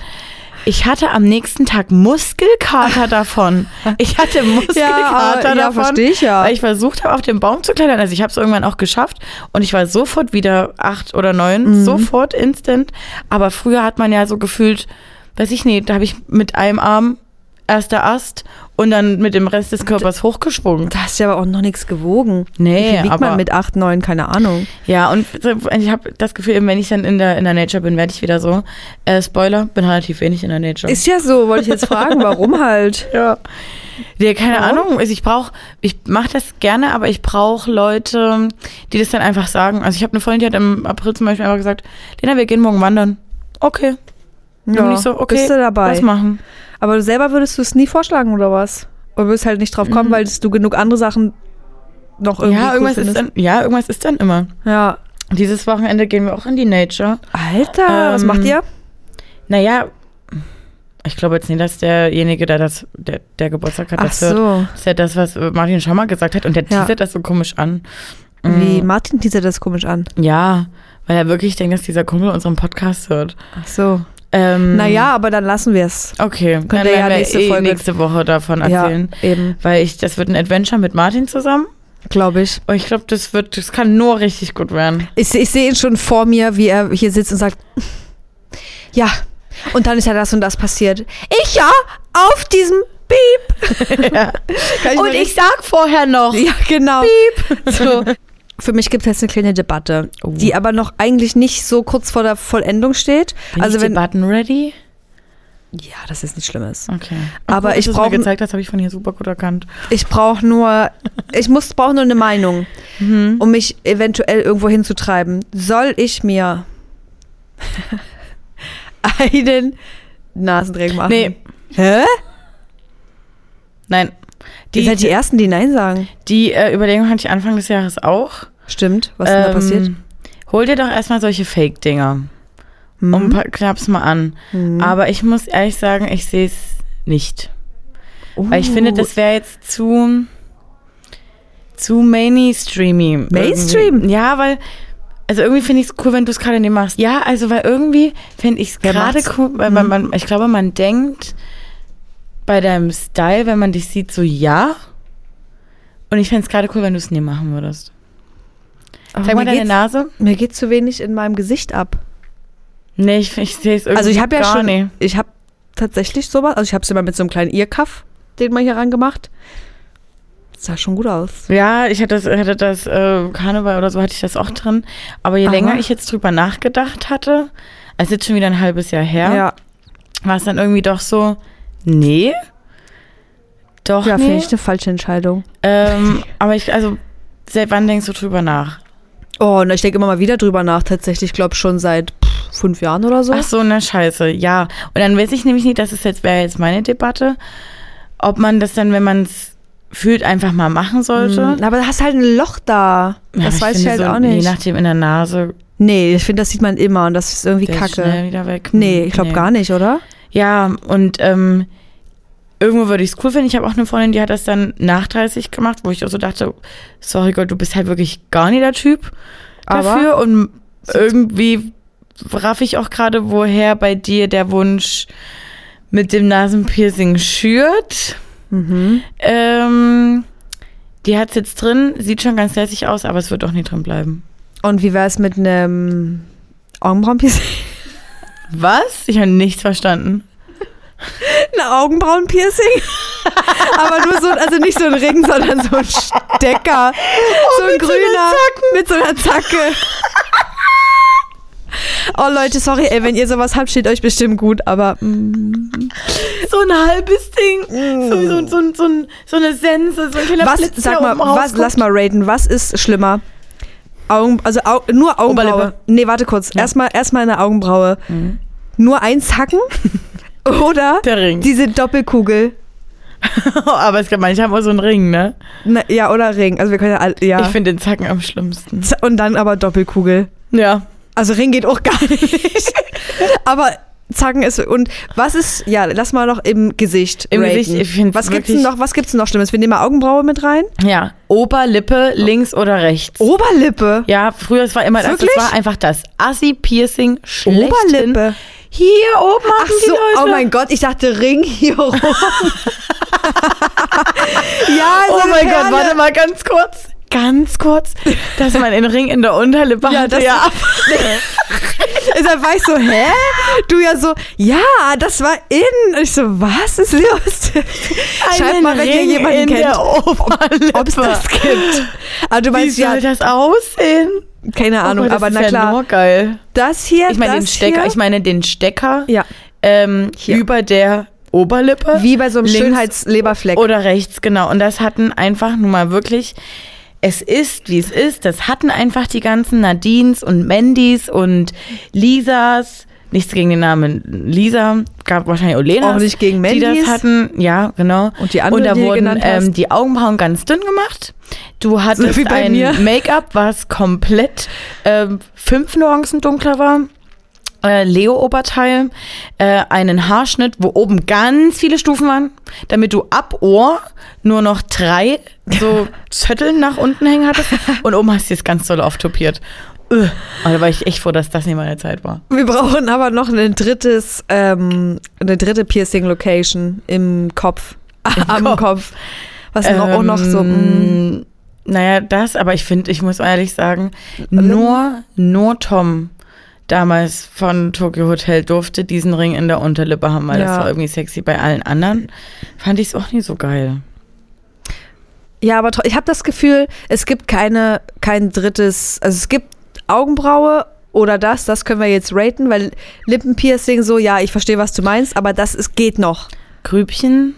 Ich hatte am nächsten Tag Muskelkater davon. Ich hatte Muskelkater ja, davon, versteh ich ja. weil ich versucht habe, auf den Baum zu klettern. Also ich habe es irgendwann auch geschafft und ich war sofort wieder acht oder neun, Mhm. sofort instant. Aber früher hat man ja so gefühlt, weiß ich nicht, da habe ich mit einem Arm erster Ast und dann mit dem Rest des Körpers hochgeschwungen. Da hast du ja aber auch noch nichts gewogen. Nee, Wie wiegt aber- man mit 8, 9? Keine Ahnung. Ja, und ich habe das Gefühl, wenn ich dann in der, in der Nature bin, werde ich wieder so. Äh, Spoiler, bin relativ wenig in der Nature. Ist ja so, wollte ich jetzt fragen, warum halt? ja. Ja, keine Warum? Ahnung. Also ich brauche, ich mache das gerne, aber ich brauche Leute, die das dann einfach sagen. Also ich habe eine Freundin, die hat im April zum Beispiel einfach gesagt, Lena, wir gehen morgen wandern. Okay. Bin ich so, okay, bist du dabei. lass machen. Aber du selber würdest du es nie vorschlagen, oder was? Oder würdest halt nicht drauf kommen, weil du genug andere Sachen noch irgendwie Mhm. Ja, cool irgendwas ist dann, ja, irgendwas ist dann immer. Ja. Dieses Wochenende gehen wir auch in die Nature. Alter, was Ähm, macht ihr? Naja, ich glaube jetzt nicht, dass derjenige, der das, der, der Geburtstag hat, Ach das hört. so. Das ist ja das, was Martin schon mal gesagt hat. Und der Ja. teasert das so komisch an. Wie Mm, Martin teasert das komisch an. Ja, weil er wirklich denkt, dass dieser Kumpel unseren Podcast hört. Ach so. Ähm, Naja, aber dann lassen wir es. Okay, dann ihr ja nächste eh Folge- nächste Woche davon erzählen. Ja, eben, Weil ich, das wird ein Adventure mit Martin zusammen. glaube ich. Und ich glaube, das wird, das kann nur richtig gut werden. Ich, ich sehe ihn schon vor mir, wie er hier sitzt und sagt, ja, und dann ist ja das und das passiert. Ich ja, auf diesem Beep. ja. Kann Und ich sag vorher noch. Ja, genau. So. Für mich gibt es jetzt eine kleine Debatte, Oh. die aber noch eigentlich nicht so kurz vor der Vollendung steht. Bin also ich wenn Debatten ready? ja, das ist nicht Schlimmes. Okay. Aber Obwohl, ich dass du es mir brauch- gezeigt hast, habe ich von hier super gut erkannt. Ich brauche nur, ich muss brauche nur eine Meinung, Mhm. um mich eventuell irgendwo hinzutreiben. Soll ich mir einen Nasendreck machen? Nee, Hä? nein. Ihr seid die Ersten, die Nein sagen. die äh, Überlegung hatte ich Anfang des Jahres auch. Stimmt. Was ist denn da Ähm, passiert? Hol dir doch erstmal solche Fake-Dinger Mhm. und klapp's mal an. Aber ich muss ehrlich sagen, ich sehe es nicht. Weil ich finde, das wäre jetzt zu zu mainstreamy. Mainstream? Irgendwie. Ja, weil also irgendwie finde ich es cool, wenn du es gerade nicht machst. Ja, also weil irgendwie finde ich es gerade cool, weil man, man, ich glaube, man denkt bei deinem Style, wenn man dich sieht, so ja. Und ich fände es gerade cool, wenn du es nie machen würdest. Aber Zeig mal deine Nase. Mir geht zu wenig in meinem Gesicht ab. Nee, ich, ich sehe es irgendwie Also ich habe ja schon, nicht. ich habe tatsächlich sowas, also ich habe es immer mit so einem kleinen Earcuff den mal hier rangemacht. Sah schon gut aus. Ja, ich hatte das, hatte das äh, Karneval oder so hatte ich das auch drin. Aber je Aha. länger ich jetzt drüber nachgedacht hatte, es ist jetzt schon wieder ein halbes Jahr her, Ja, war es dann irgendwie doch so, nee. Doch, ja nee. finde ich eine falsche Entscheidung. ähm, aber ich, also, seit wann denkst du drüber nach? Oh, na, ich denke immer mal wieder drüber nach, tatsächlich. Ich glaube schon seit pff, fünf Jahren oder so. Ach so, na scheiße, ja. Und dann weiß ich nämlich nicht, das ist jetzt, wäre jetzt meine Debatte, ob man das dann, wenn man es fühlt, einfach mal machen sollte. Hm, Aber da hast halt ein Loch da. Ja, Das weiß ich finde halt so, auch nicht. Je nachdem in der Nase, Nee, ich finde, das sieht man immer und das ist irgendwie der ist kacke. schnell wieder weg. Nee, ich glaube gar nicht, oder? Ja, und ähm, irgendwo würde ich es cool finden. Ich habe auch eine Freundin, die hat das dann nach 30 gemacht, wo ich auch so dachte, sorry Gott, du bist halt wirklich gar nicht der Typ Aber dafür. Und irgendwie raff ich auch gerade, woher bei dir der Wunsch mit dem Nasenpiercing schürt. Mhm. Ähm, die hat es jetzt drin, sieht schon ganz lässig aus, aber es wird auch nie drin bleiben. Und wie wäre es mit einem Augenbrauenpiercing? Was? Ich habe nichts verstanden. Ein Augenbrauenpiercing? Aber nur so, also nicht so ein Ring, sondern so ein Stecker. so ein Oh, mit so grüner. mit so einer Zacke. Oh Leute, sorry, ey, wenn ihr sowas habt, steht euch bestimmt gut, aber mm, So ein halbes Ding. So, so, so, so, so eine Sense, so ein kleiner was, Blitz, sag mal, was, lass mal raten, was ist schlimmer? Augen, also Au, nur Augenbraue. Oberlippe. Nee, warte kurz. Ja. Erstmal erstmal eine Augenbraue. Mhm. Nur eins hacken oder Der Ring. diese Doppelkugel. aber es gibt manche haben auch so einen Ring, ne? Na, ja, oder Ring. Also wir können ja, ja. Ich finde den Zacken am schlimmsten. Und dann aber Doppelkugel. Ja. Also Ring geht auch gar nicht. aber Zacken ist und was ist ja, lass mal noch im Gesicht. Im raten. Gesicht, ich find's Was gibt's denn wirklich- noch, was gibt's denn noch Schlimmes? Wir nehmen mal Augenbraue mit rein. Ja. Oberlippe, links oder rechts. Oberlippe. Ja, früher, es war immer das, das Wirklich? war einfach das Assi-Piercing schlechthin. Oberlippe. Hier oben Ach so, oh mein Gott, ich dachte Ring hier rum. ja, so Oh mein Gott, Perle. warte mal ganz kurz. Ganz kurz, dass man einen Ring in der Unterlippe Ja, hatte. Ja, Deshalb war ich so, hä? Du ja so, ja, das war in. Und ich so, was ist los? Schreibt einen mal, wenn ihr jemanden in kennt, der Oberlippe. ob es das gibt. Aber du Wie meinst ja, soll das aussehen? keine Ahnung, oh Gott, das aber ist na ja klar. nur geil. Das hier, Ich meine den Stecker, hier, ich meine den Stecker Ja, ähm, über der Oberlippe. wie bei so einem Schönheitsleberfleck. Oder rechts, genau. Und das hatten einfach nun mal wirklich, es ist, wie es ist. Das hatten einfach die ganzen Nadines und Mandys und Lisas. Nichts gegen den Namen Lisa, gab wahrscheinlich auch Lena. Auch nicht gegen Die Mandys. das hatten, ja, genau. Und die anderen, Und da die wurden ähm, die Augenbrauen ganz dünn gemacht. Du hattest wie bei ein. Make-up, was komplett ähm, fünf Nuancen dunkler war. Äh, Leo-Oberteil, äh, einen Haarschnitt, wo oben ganz viele Stufen waren, damit du ab Ohr nur noch drei so Zötteln nach unten hängen hattest und oben hast du es ganz doll auftopiert. Äh, aber da war ich echt froh, dass das nicht meine Zeit war. Wir brauchen aber noch ein drittes, ähm, eine dritte Piercing-Location im Kopf. Am Kopf. Kopf. Was noch, auch noch so. mm, Ähm, Naja, das, aber ich finde, ich muss ehrlich sagen, nur, nur Tom damals von Tokyo Hotel durfte diesen Ring in der Unterlippe haben, weil das Ja. war irgendwie sexy. Bei allen anderen fand ich es auch nie so geil. Ja, aber ich habe das Gefühl, es gibt keine, kein drittes, also es gibt Augenbraue oder das, das können wir jetzt raten, weil Lippenpiercing so, ja, ich verstehe, was du meinst, aber das ist, geht noch. Grübchen,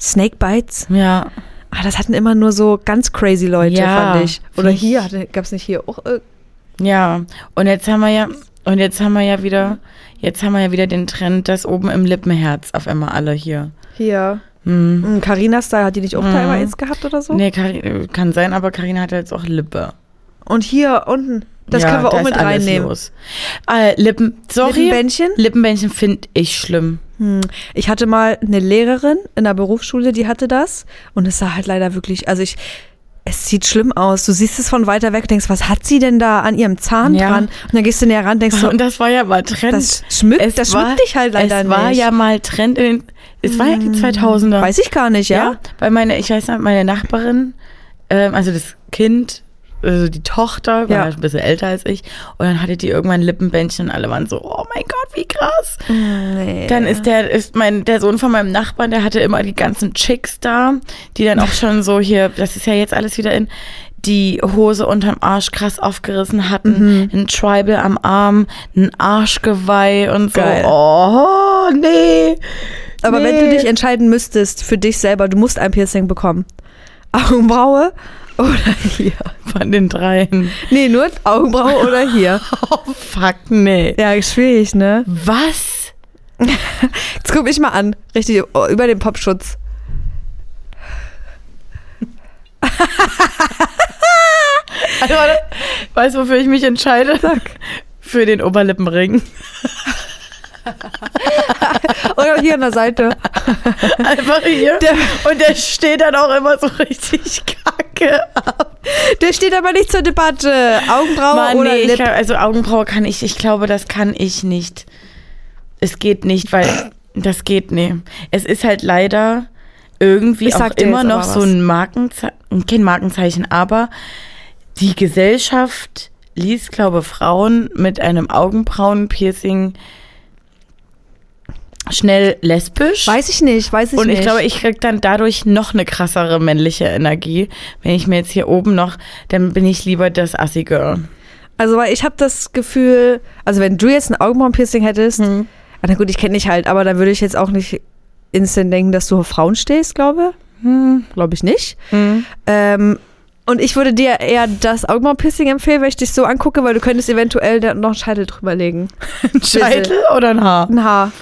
Snake Bites, ja. ah, das hatten immer nur so ganz crazy Leute, Ja, fand ich. Oder hier, gab es nicht hier auch, äh, Ja, und jetzt haben wir ja, und jetzt haben wir ja wieder, jetzt haben wir ja wieder den Trend, dass oben im Lippenherz auf einmal alle hier. hier, Hm. mm, Carina Style, hat die nicht auch Mhm. immer eins gehabt oder so? Nee, Cari- kann sein, aber Karina hat ja jetzt auch Lippe. Und hier unten, das ja, können wir da auch mit reinnehmen. Äh, Lippen, sorry. Lippenbändchen? Lippenbändchen finde ich schlimm. Hm. Ich hatte mal eine Lehrerin in der Berufsschule, die hatte das. Und es sah halt leider wirklich, also ich, es sieht schlimm aus. Du siehst es von weiter weg und denkst, was hat sie denn da an ihrem Zahn Ja. dran? Und dann gehst du näher ran, denkst so, Und das war ja mal Trend. das schmückt, das schmückt dich halt leider Es nicht. war ja mal Trend in den, es war ja die 2000er. Weiß ich gar nicht, ja? Weil meine, ich weiß noch, meine Nachbarin, ähm, also das Kind also die Tochter, war Ja. halt ein bisschen älter als ich. Und dann hatte die irgendwann Lippenbändchen und alle waren so, oh mein Gott, wie krass. Nee. Dann ist der, ist mein, der Sohn von meinem Nachbarn, der hatte immer die ganzen Chicks da, die dann auch schon so hier, das ist ja jetzt alles wieder in, die Hose unterm Arsch krass aufgerissen hatten, ein Tribal am Arm, ein Arschgeweih und so. Geil. Oh, nee. Aber nee. wenn du dich entscheiden müsstest für dich selber, du musst ein Piercing bekommen. Augenbraue oder hier? Von den dreien. Nee, nur Augenbraue oder hier. Oh, fuck, nee. Ja, schwierig, ne? Was? Jetzt guck mich mal an. Richtig, oh, über den Popschutz. Also, weißt du, wofür ich mich entscheide? Für den Oberlippenring. Oder hier an der Seite. Einfach hier. Der- und der steht dann auch immer so richtig kacke ab. Der steht aber nicht zur Debatte. Augenbraue Mann, oder nee, ich Lip. kann, also Augenbraue kann ich, ich glaube, das kann ich nicht. Es geht nicht, weil das geht, nee. Es ist halt leider irgendwie Ich auch immer noch so ein Markenzeichen, kein Markenzeichen, aber die Gesellschaft liest, glaube Frauen mit einem Augenbrauenpiercing schnell lesbisch. Weiß ich nicht, weiß ich und nicht. ich glaube, ich krieg dann dadurch noch eine krassere männliche Energie. Wenn ich mir jetzt hier oben noch, dann bin ich lieber das Assi-Girl. Also, weil ich habe das Gefühl, also wenn du jetzt ein Augenbrauenpiercing hättest, Hm. ah, na gut, ich kenne dich halt, aber dann würde ich jetzt auch nicht instant denken, dass du auf Frauen stehst, glaube. Hm. Glaube ich nicht. Hm. Ähm, und ich würde dir eher das Augenbrauenpiercing empfehlen, wenn ich dich so angucke, weil du könntest eventuell noch einen Scheitel drüber legen. Ein Scheitel oder ein Haar? Ein Haar.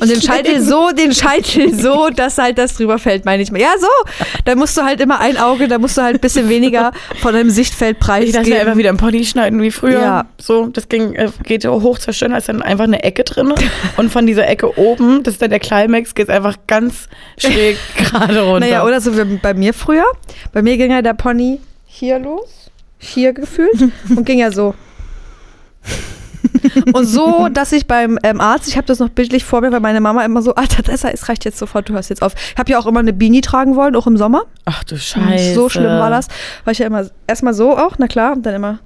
Und den Scheitel so, den Scheitel so, dass halt das drüber fällt, meine ich mal. Ja, so. Da musst du halt immer ein Auge, da musst du halt ein bisschen weniger von deinem Sichtfeld Ich lasse mir einfach preisgeben. wieder einen Pony schneiden wie früher. Ja. So, das ging, äh, geht hoch zur Stirn, da ist dann einfach eine Ecke drin. Und von dieser Ecke oben, das ist dann der Climax, geht es einfach ganz schräg gerade runter. Naja, oder so wie bei mir früher. Bei mir ging ja der Pony hier los, hier gefühlt und ging ja so. Und so, dass ich beim ähm, Arzt, ich habe das noch bildlich vor mir, weil meine Mama immer so, Alter, das es reicht jetzt sofort, du hörst jetzt auf. Ich habe ja auch immer eine Beanie tragen wollen, auch im Sommer. Ach du Scheiße. So schlimm war das. War ich ja immer erstmal so auch, na klar, und dann immer.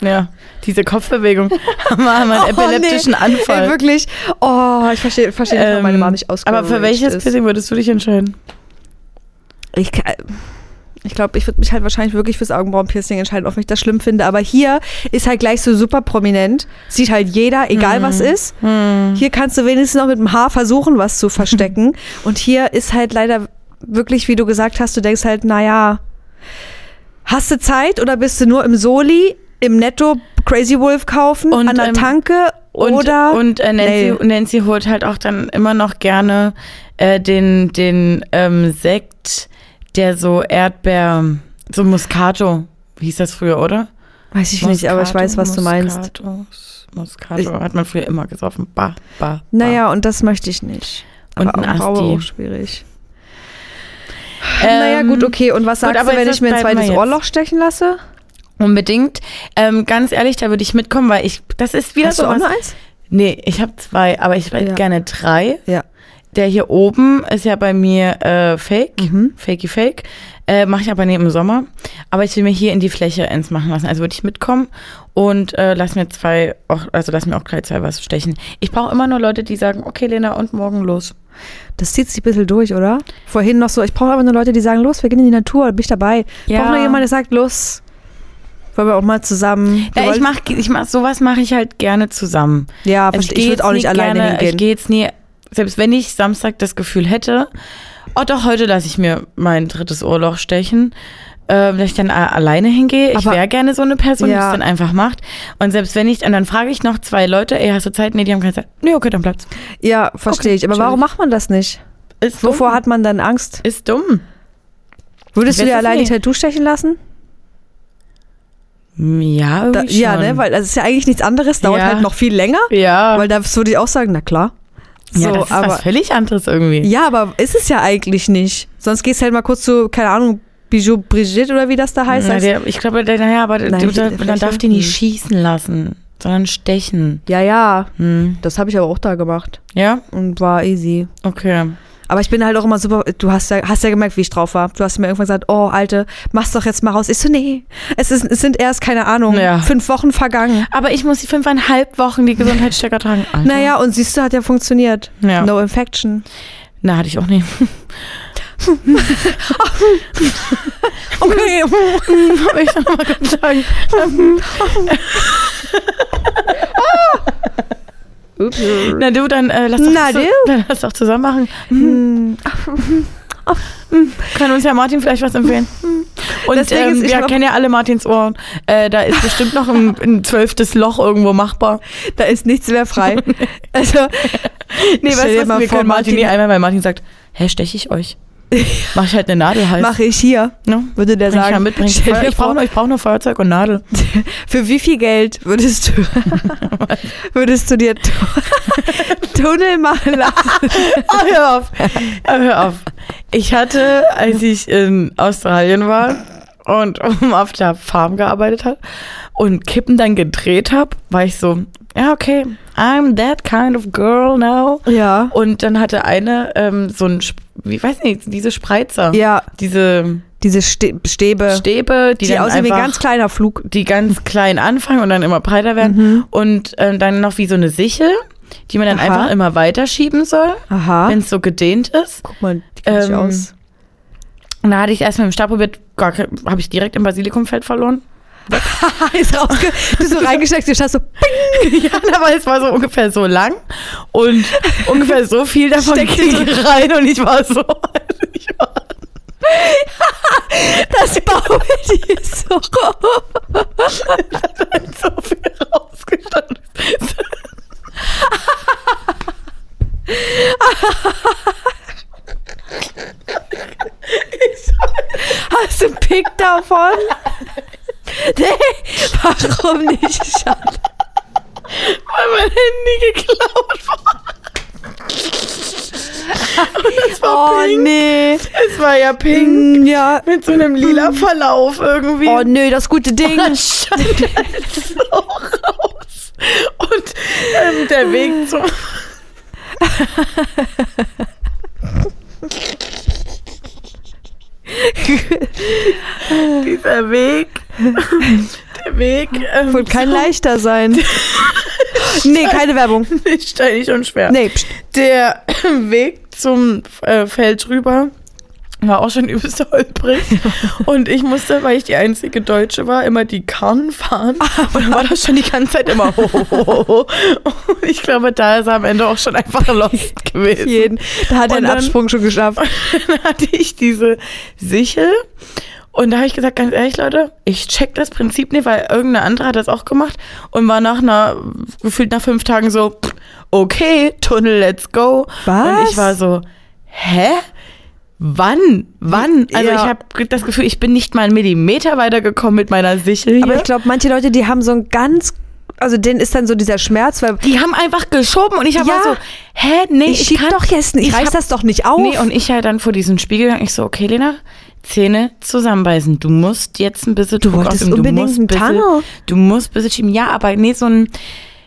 Ja, diese Kopfbewegung. haben einen epileptischen Oh, nee. Anfall. Ey, wirklich. Oh, ich verstehe versteh nicht, warum meine Ähm, Mama nicht aus. Aber für welches Piercing würdest du dich entscheiden? Ich, kann- ich glaube, ich würde mich halt wahrscheinlich wirklich fürs Augenbrauenpiercing entscheiden, wenn ich das schlimm finde. Aber hier ist halt gleich so super prominent. Sieht halt jeder, egal was ist. Hier kannst du wenigstens noch mit dem Haar versuchen, was zu verstecken. Und hier ist halt leider wirklich, wie du gesagt hast, du denkst halt, naja, hast du Zeit oder bist du nur im Soli, im Netto Crazy Wolf kaufen, Und, an der ähm, Tanke Und, oder und äh, Nancy, Nee. Nancy holt halt auch dann immer noch gerne äh, den, den ähm, Sekt, der so Erdbeer, so Muscato, wie hieß das früher, oder? weiß ich nicht, aber ich weiß, was du meinst. Muscato, Muscato hat man früher immer gesoffen. Ba, ba, ba. Naja, und das möchte ich nicht. Und Aber ein Augenbraue Asti. auch schwierig. Ähm, naja, gut, okay. Und was gut, sagst aber du, wenn ich mir ein zweites. Ohrloch stechen lasse? Unbedingt. Ähm, ganz ehrlich, da würde ich mitkommen, weil ich, das ist wieder Hast so du auch nur eins? Nee, ich habe zwei, aber ich hätte Ja. gerne drei. Ja. Der hier oben ist ja bei mir äh, Fake, Mhm. Fakey Fake. Äh, Mache ich aber nie im Sommer. Aber ich will mir hier in die Fläche eins machen lassen. Also würde ich mitkommen und äh, lass mir zwei, auch, also lass mir auch gleich zwei was stechen. Ich brauche immer nur Leute, die sagen, okay, Lena, und morgen los. Das zieht sich ein bisschen durch, oder? Vorhin noch so, ich brauche aber nur Leute, die sagen, los, wir gehen in die Natur, bin ich dabei. Ich Ja. brauche nur jemanden, der sagt, los, wollen wir auch mal zusammen. Ja, ich mach, ich mach, sowas mache ich halt gerne zusammen. ja, Also verstehe. ich geh würde auch nicht alleine gerne, Ich hingehen. gehe jetzt nie, selbst wenn ich Samstag das Gefühl hätte, oh doch, heute lasse ich mir mein drittes Ohrloch stechen, äh, dass ich dann alleine hingehe. Ich wäre gerne so eine Person, die Ja. es dann einfach macht. Und selbst wenn ich, und dann frage ich noch zwei Leute, ey, hast du Zeit? Nee, die haben keine Zeit. Nee, okay, dann bleibt's. Ja, verstehe Okay, ich. Aber warum macht man das nicht? Ist Wovor dumm. hat man dann Angst? Ist dumm. Würdest du dir es allein die nicht. Tattoo stechen lassen? Ja, Da, irgendwie ja, schon. ne? Weil das ist ja eigentlich nichts anderes, dauert Ja. halt noch viel länger. Ja, Weil da würde ich auch sagen, na klar. Ja So, das ist aber, was völlig anderes irgendwie. Ja, aber ist es ja eigentlich nicht. Sonst gehst du halt mal kurz zu, keine Ahnung, Bijou Brigitte oder wie das da heißt. Na, der, ich glaube, naja, aber Nein, du, ich- da, vielleicht man darf die nicht schießen lassen, sondern stechen. ja, ja, Hm. das habe ich aber auch da gemacht Ja? und war easy. Okay. Aber ich bin halt auch immer super, du hast ja, hast ja gemerkt, wie ich drauf war. Du hast mir irgendwann gesagt, oh, Alte, mach's doch jetzt mal raus. Ich so, nee, es, ist, es sind erst, keine Ahnung, Ja. fünf Wochen vergangen. Aber ich muss die fünfeinhalb Wochen die Gesundheitsstecker tragen. Alter. Naja, und siehst du, hat ja funktioniert. Ja. No infection. Na, hatte ich auch nie. Okay. Aber ich noch mal kurz sagen. Ups. Na du, dann äh, lass doch Na zu, dann lass doch zusammen machen. Hm. Kann uns ja Martin vielleicht was empfehlen. Und Das Ding ähm, wir kennen ja alle Martins Ohren. Äh, da ist bestimmt noch ein, ein zwölftes Loch irgendwo machbar. Da ist nichts mehr frei. Also, Nee, weißt du wir vor, können Martin Martin- nie einmal, weil Martin sagt, hä, steche ich euch? Mach ich halt eine Nadel heiß. mache ich hier, ne? würde der Bring ich mal sagen. mit, ich, Feuer, ich brauche nur, brauch nur Feuerzeug und Nadel. für wie viel Geld würdest du, würdest du dir Tu- Tunnel machen lassen? Oh, hör auf. Oh, hör auf. Ich hatte, als ich in Australien war und auf der Farm gearbeitet habe und Kippen dann gedreht habe, war ich so, ja, okay, I'm that kind of girl now. Ja. Und dann hatte eine ähm, so ein, wie weiß nicht, diese Spreizer. Ja, Diese diese Stäbe, Stäbe, die, die, dann aussehen wie ein ganz kleiner Flug. die ganz klein anfangen und dann immer breiter werden. Mhm. Und ähm, dann noch wie so eine Sichel, die man dann Aha. einfach immer weiterschieben soll, Aha. wenn es so gedehnt ist. Guck mal, die kennt sich Ähm, aus. Und da hatte ich erst mit dem Stab probiert, habe ich direkt im Basilikumfeld verloren. ist rausge du so reingesteckt, du schaust so, ja, aber es war so ungefähr so lang und ungefähr so viel davon Steck ging rein und ich war so, ich war das Baubild ist so. so viel rausgestanden. Hast du einen Pick davon? nee, warum nicht? Schade. weil mein Handy geklaut war. Und es war Oh, pink. nee. Es war ja pink. Mm, Ja. Mit so einem lila Verlauf irgendwie. Oh, nee, das gute Ding. dann stand er so raus. Und ähm, der Weg zum. Dieser Weg. Der Weg. Ähm, Wird kein leichter sein. Nee, keine Werbung. nicht steinig und schwer. Nee, pst. Der Weg zum äh, Feld rüber war auch schon übelst holprig. Und ich musste, weil ich die einzige Deutsche war, immer die Karren fahren. Und dann war das schon die ganze Zeit immer ho, ho, ho, ho. Und ich glaube, da ist er am Ende auch schon einfach lost gewesen. jeden. Da hat er dann- Absprung schon geschafft. Dann hatte ich diese Sichel. Und da habe ich gesagt, ganz ehrlich, Leute, ich check das Prinzip nicht, weil irgendeine andere hat das auch gemacht und war nach einer, gefühlt nach fünf Tagen so, okay, Tunnel, let's go. Was? Und ich war so, hä? Wann? Wann? Also Ja. ich habe das Gefühl, ich bin nicht mal einen Millimeter weitergekommen mit meiner Sichel hier. Aber ich glaube, manche Leute, die haben so ein ganz, also denen ist dann so dieser Schmerz, weil die haben einfach geschoben und ich habe Ja. so, hä, nee, ich, schieb kann doch jetzt nicht, ich ich reiß hab- das doch nicht auf. Nee, und ich halt dann vor diesem Spiegel gegangen, ich so, okay, Lena, Zähne zusammenbeißen. Du musst jetzt ein bisschen Druck wolltest ausüben. unbedingt du musst einen bisschen. Du musst ein bisschen schieben. Ja, aber nee, so ein,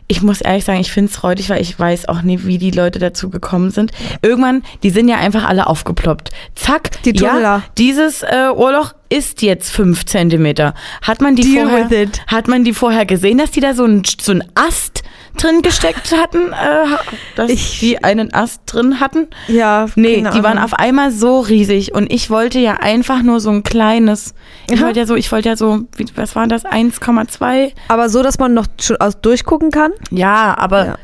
ich muss ehrlich sagen, ich finde es räudig, weil ich weiß auch nie, wie die Leute dazu gekommen sind. Irgendwann, die sind ja einfach alle aufgeploppt. Zack, Die Tunnel ja, dieses äh, Ohrloch ist jetzt fünf Zentimeter. Hat man die Deal vorher, hat man die vorher gesehen, dass die da so ein, so ein Ast drin gesteckt hatten, äh, Ich- die einen Ast drin hatten? ja, Nee, die waren Ahnung. auf einmal so riesig und ich wollte ja einfach nur so ein kleines. Ich Aha. wollte ja so, ich wollte ja so, wie, was war das, 1,2? Aber so, dass man noch schon aus durchgucken kann. Ja, aber. Ja.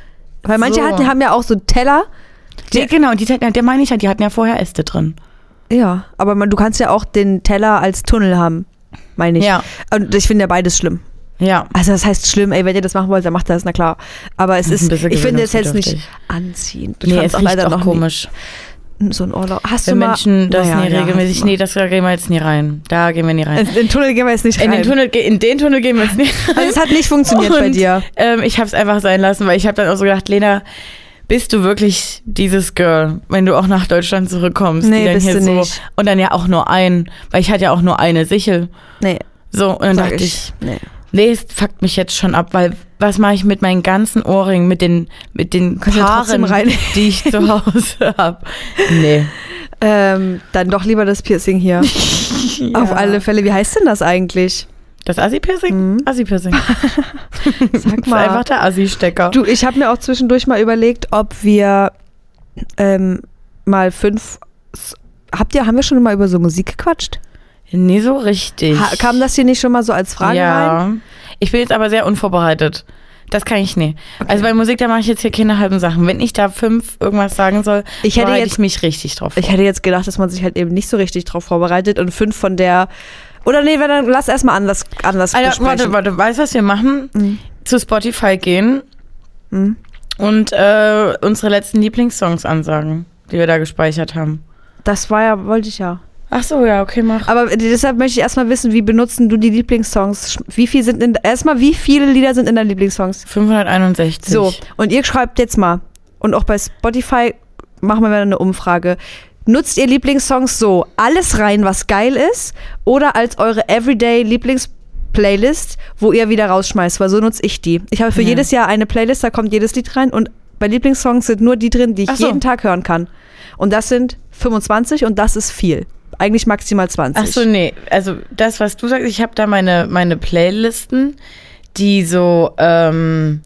Weil manche So. hatten, haben ja auch so Teller. Nee, genau, die, ja- der meine ich ja, die hatten ja vorher Äste drin. Ja, aber man, du kannst ja auch den Teller als Tunnel haben, meine ich. Ja. Und ich finde ja beides schlimm. Ja. Also das heißt schlimm, ey, wenn ihr das machen wollt, dann macht das, na klar. Aber es ist ich finde es jetzt nicht anziehend. Ich Nee, es riecht auch nie- komisch. So ein Urlaub. Hast Wenn du mal, Menschen das Naja, nie ja, regelmäßig, nee, das da gehen wir jetzt nie rein. Da gehen wir nie rein. mal. In den Tunnel gehen wir jetzt nicht In rein. den Tunnel, in den Tunnel gehen wir jetzt nicht rein. also es hat nicht funktioniert bei Und, dir. Ähm, ich habe es einfach sein lassen, weil ich habe dann auch so gedacht, Lena, bist du wirklich dieses Girl, wenn du auch nach Deutschland zurückkommst? Nee, die dann bist hier du so, nicht. Und dann ja auch nur ein, weil ich hatte ja auch nur eine Sichel. Nee, So, und dann sag dachte ich. ich, Nee. Nee, es fuckt mich jetzt schon ab, weil was mache ich mit meinen ganzen Ohrringen, mit den, mit den Kannst ja Paaren, rein- die ich zu Hause habe? Nee. Ähm, dann doch lieber das Piercing hier. Auf alle Fälle. Wie heißt denn das eigentlich? Das Assi-Piercing? Mhm. Assi-Piercing. Sag Das ist einfach mal. der Assi-Stecker. Du, ich habe mir auch zwischendurch mal überlegt, ob wir ähm, mal fünf. Habt ihr, haben wir schon mal über so Musik gequatscht? Nee, so richtig. Ha, kam das hier nicht schon mal so als Frage ja. rein? Ich bin jetzt aber sehr unvorbereitet. Das kann ich nie. Also bei Musik, da mache ich jetzt hier keine halben Sachen. Wenn ich da fünf irgendwas sagen soll, Ich hätte jetzt- ich mich richtig drauf vor. Ich hätte jetzt gedacht, dass man sich halt eben nicht so richtig drauf vorbereitet und fünf von der. Oder nee, dann lass erstmal anders, anders Alter, besprechen. warte, warte, weißt du, was wir machen? Mhm. Zu Spotify gehen Mhm. und äh, unsere letzten Lieblingssongs ansagen, die wir da gespeichert haben. Das war ja, wollte ich ja. Ach so, ja, okay, mach. Aber deshalb möchte ich erstmal wissen, wie benutzen du die Lieblingssongs? Wie viel sind in, erstmal, wie viele Lieder sind in deinen Lieblingssongs? 561. So, und ihr schreibt jetzt mal, und auch bei Spotify machen wir mal eine Umfrage. Nutzt ihr Lieblingssongs so alles rein, was geil ist, oder als eure Everyday Lieblingsplaylist, wo ihr wieder rausschmeißt? Weil so nutze ich die. Ich habe für Ja. jedes Jahr eine Playlist, da kommt jedes Lied rein und bei Lieblingssongs sind nur die drin, die ich so. jeden Tag hören kann. Und das sind 25 und das ist viel. Eigentlich maximal 20. Ach so, nee. Also das, was du sagst, ich habe da meine, meine Playlisten, die so ähm,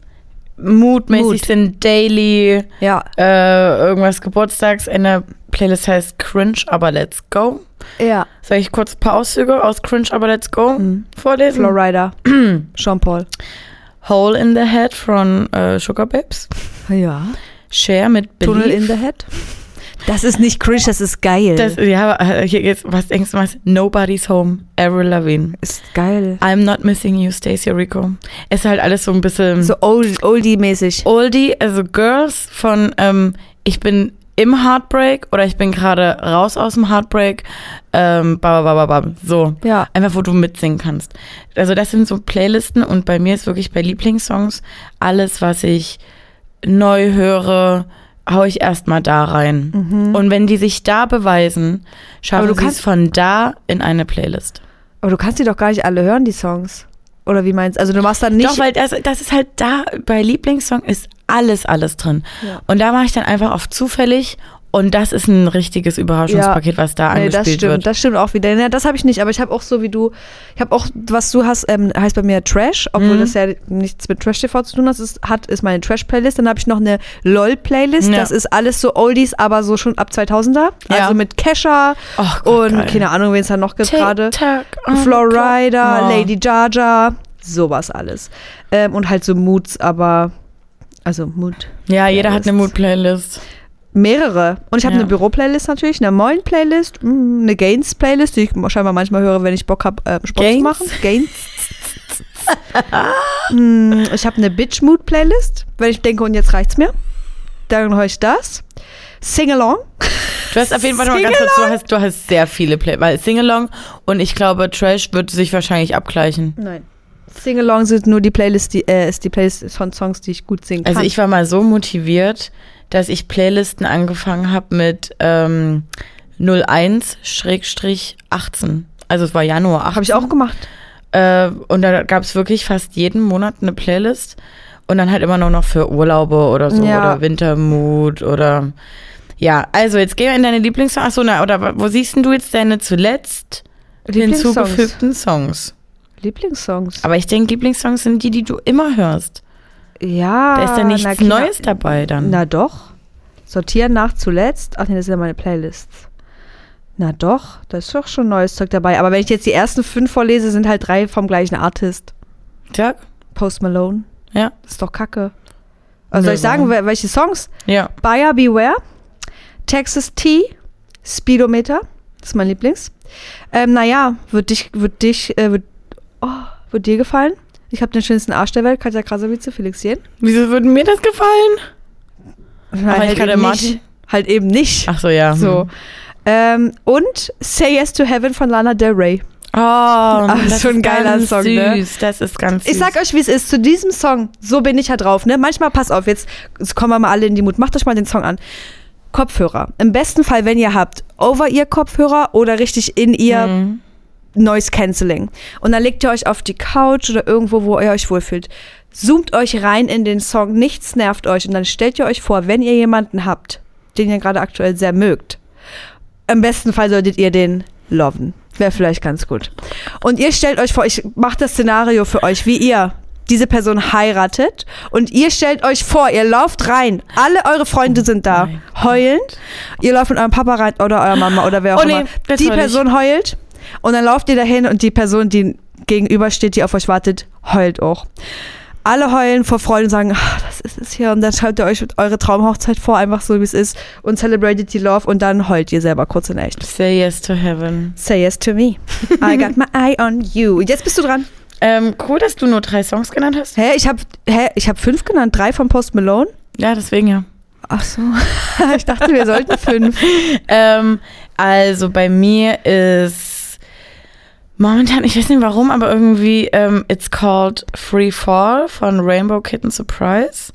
moodmäßig Mood. sind, daily, Ja, äh, irgendwas Geburtstags. Eine Playlist heißt Cringe, aber let's go. ja. Soll ich kurz ein paar Auszüge aus Cringe, aber let's go Mhm. vorlesen? Flowrider. Jean-Paul. Hole in the Head von äh, Sugar Babes. Ja. Share mit Believe. Tunnel in the Head. Das ist nicht cringe, das ist geil. Das, ja, äh, hier geht's, was denkst du was? Nobody's Home, Avril Lavigne. ist geil. I'm not missing you, Stacey Rico. Ist halt alles so ein bisschen So old, oldie-mäßig. Oldie, also Girls von ähm, ich bin im Heartbreak oder ich bin gerade raus aus dem Heartbreak. Ähm, ba, ba, ba, ba, ba. So. Ja. Einfach, wo du mitsingen kannst. Also das sind so Playlisten und bei mir ist wirklich bei Lieblingssongs alles, was ich neu höre, hau ich erstmal da rein. Und wenn die sich da beweisen, Mhm. Schaffen du sie es von da in eine Playlist. Aber du kannst die doch gar nicht alle hören, die Songs. Oder wie meinst du? Also du machst dann nicht. Doch, weil das, das ist halt da, bei Lieblingssong ist alles, alles drin. Ja. Und da mache ich dann einfach auf zufällig und das ist ein richtiges Überraschungspaket, was da nee, angespielt das stimmt, wird. das stimmt auch wieder. Ja, das habe ich nicht, aber ich habe auch so wie du, ich habe auch, was du hast, ähm, heißt bei mir Trash, obwohl Mhm. das ja nichts mit Trash TV zu tun hat, ist, hat, ist meine Trash-Playlist. Dann habe ich noch eine LOL-Playlist, Ja. das ist alles so Oldies, aber so schon ab 2000er. Ja. Also mit Kesha Ach Gott, und geil. keine Ahnung, wen es da noch gibt gerade. On Florida. Oh. Lady Jaja, sowas alles. Ähm, und halt so Moods, aber also Mood. Ja, jeder hat eine. Mood-Playlist. Mehrere. Und ich habe Ja. eine Büro-Playlist natürlich, eine Moin-Playlist, mm, eine Gains-Playlist, die ich scheinbar manchmal höre, wenn ich Bock habe, äh, Sport Gains? zu machen. Gains. Mm, ich habe eine Bitch-Mood-Playlist, wenn ich denke, und jetzt reicht's mir. Dann höre ich das. Sing-Along. Du hast auf jeden Fall mal ganz kurz, du hast, du hast sehr viele Play, weil Singalong und ich glaube, Trash wird sich wahrscheinlich abgleichen. Nein. Sing-Along sind nur die Playlist, die, äh, ist die Playlist von Songs, die ich gut singen kann. Also ich war mal so motiviert, dass ich Playlisten angefangen habe mit ähm, 01-18. Also es war Januar 18. habe ich auch gemacht. Äh, und da gab es wirklich fast jeden Monat eine Playlist. Und dann halt immer nur noch für Urlaube oder so Ja. oder Wintermut oder ja, also jetzt gehen wir in deine Lieblingssongs. Achso, na, oder wo siehst denn du jetzt deine zuletzt hinzugefügten Songs? Lieblingssongs. Aber ich denke, Lieblingssongs sind die, die du immer hörst. Ja. Da ist ja na nichts klar. Neues dabei dann. Na doch. Sortieren nach zuletzt. Ach nee, das sind ja meine Playlists. Na doch, da ist doch schon neues Zeug dabei. Aber wenn ich jetzt die ersten fünf vorlese, sind halt drei vom gleichen Artist. Ja, Post Malone. ja, Das ist doch kacke. Also soll ich sagen, welche Songs? ja. Buyer Beware, Texas T, Speedometer, das ist mein Lieblings. Ähm, naja, wird dich, wird dich, äh, wird, oh, wird dir gefallen? Ich habe den schönsten Arsch der Welt, Katja Krasavice, Felix Jen. Wieso würde mir das gefallen? Nein, Aber ich halt, kann eben nicht, halt eben nicht. Ach so, ja. So. Hm. Ähm, und Say Yes to Heaven von Lana Del Rey. Oh, ist schon ein geiler Song, süß. ne? Das ist ganz süß. Ich sag euch, wie es ist. Zu diesem Song, so bin ich ja drauf. Ne? Manchmal, pass auf, jetzt, kommen wir mal alle in die Mut. Macht euch mal den Song an. Kopfhörer. Im besten Fall, wenn ihr habt, Over-Ear-Kopfhörer oder richtig in ihr Mhm. Noise Cancelling. Und dann legt ihr euch auf die Couch oder irgendwo, wo ihr euch wohlfühlt. Zoomt euch rein in den Song, nichts nervt euch. Und dann stellt ihr euch vor, wenn ihr jemanden habt, den ihr gerade aktuell sehr mögt, im besten Fall solltet ihr den loven. Wäre vielleicht ganz gut. Und ihr stellt euch vor, ich mache das Szenario für euch, wie ihr diese Person heiratet und ihr stellt euch vor, ihr lauft rein, alle eure Freunde sind da, mein heulend, ihr lauft mit eurem Papa rein oder eurer Mama oder wer auch Oh nee, immer. Die. Person heult und dann lauft ihr dahin und die Person, die gegenüber steht, die auf euch wartet, heult auch. Alle heulen vor Freude und sagen, "Ah, das ist es hier. Und dann schreibt ihr euch eure Traumhochzeit vor, einfach so wie es ist und celebrated die Love und dann heult ihr selber kurz in echt. Say yes to heaven. Say yes to me. I got my eye on you. Jetzt bist du dran. Ähm, cool, dass du nur drei Songs genannt hast. Hä, ich habe hä, ich hab fünf genannt, drei von Post Malone. Ja, deswegen ja. Ach so. ich dachte, wir sollten fünf. Ähm, also bei mir ist momentan, ich weiß nicht warum, aber irgendwie ähm, It's Called Free Fall von Rainbow Kitten Surprise.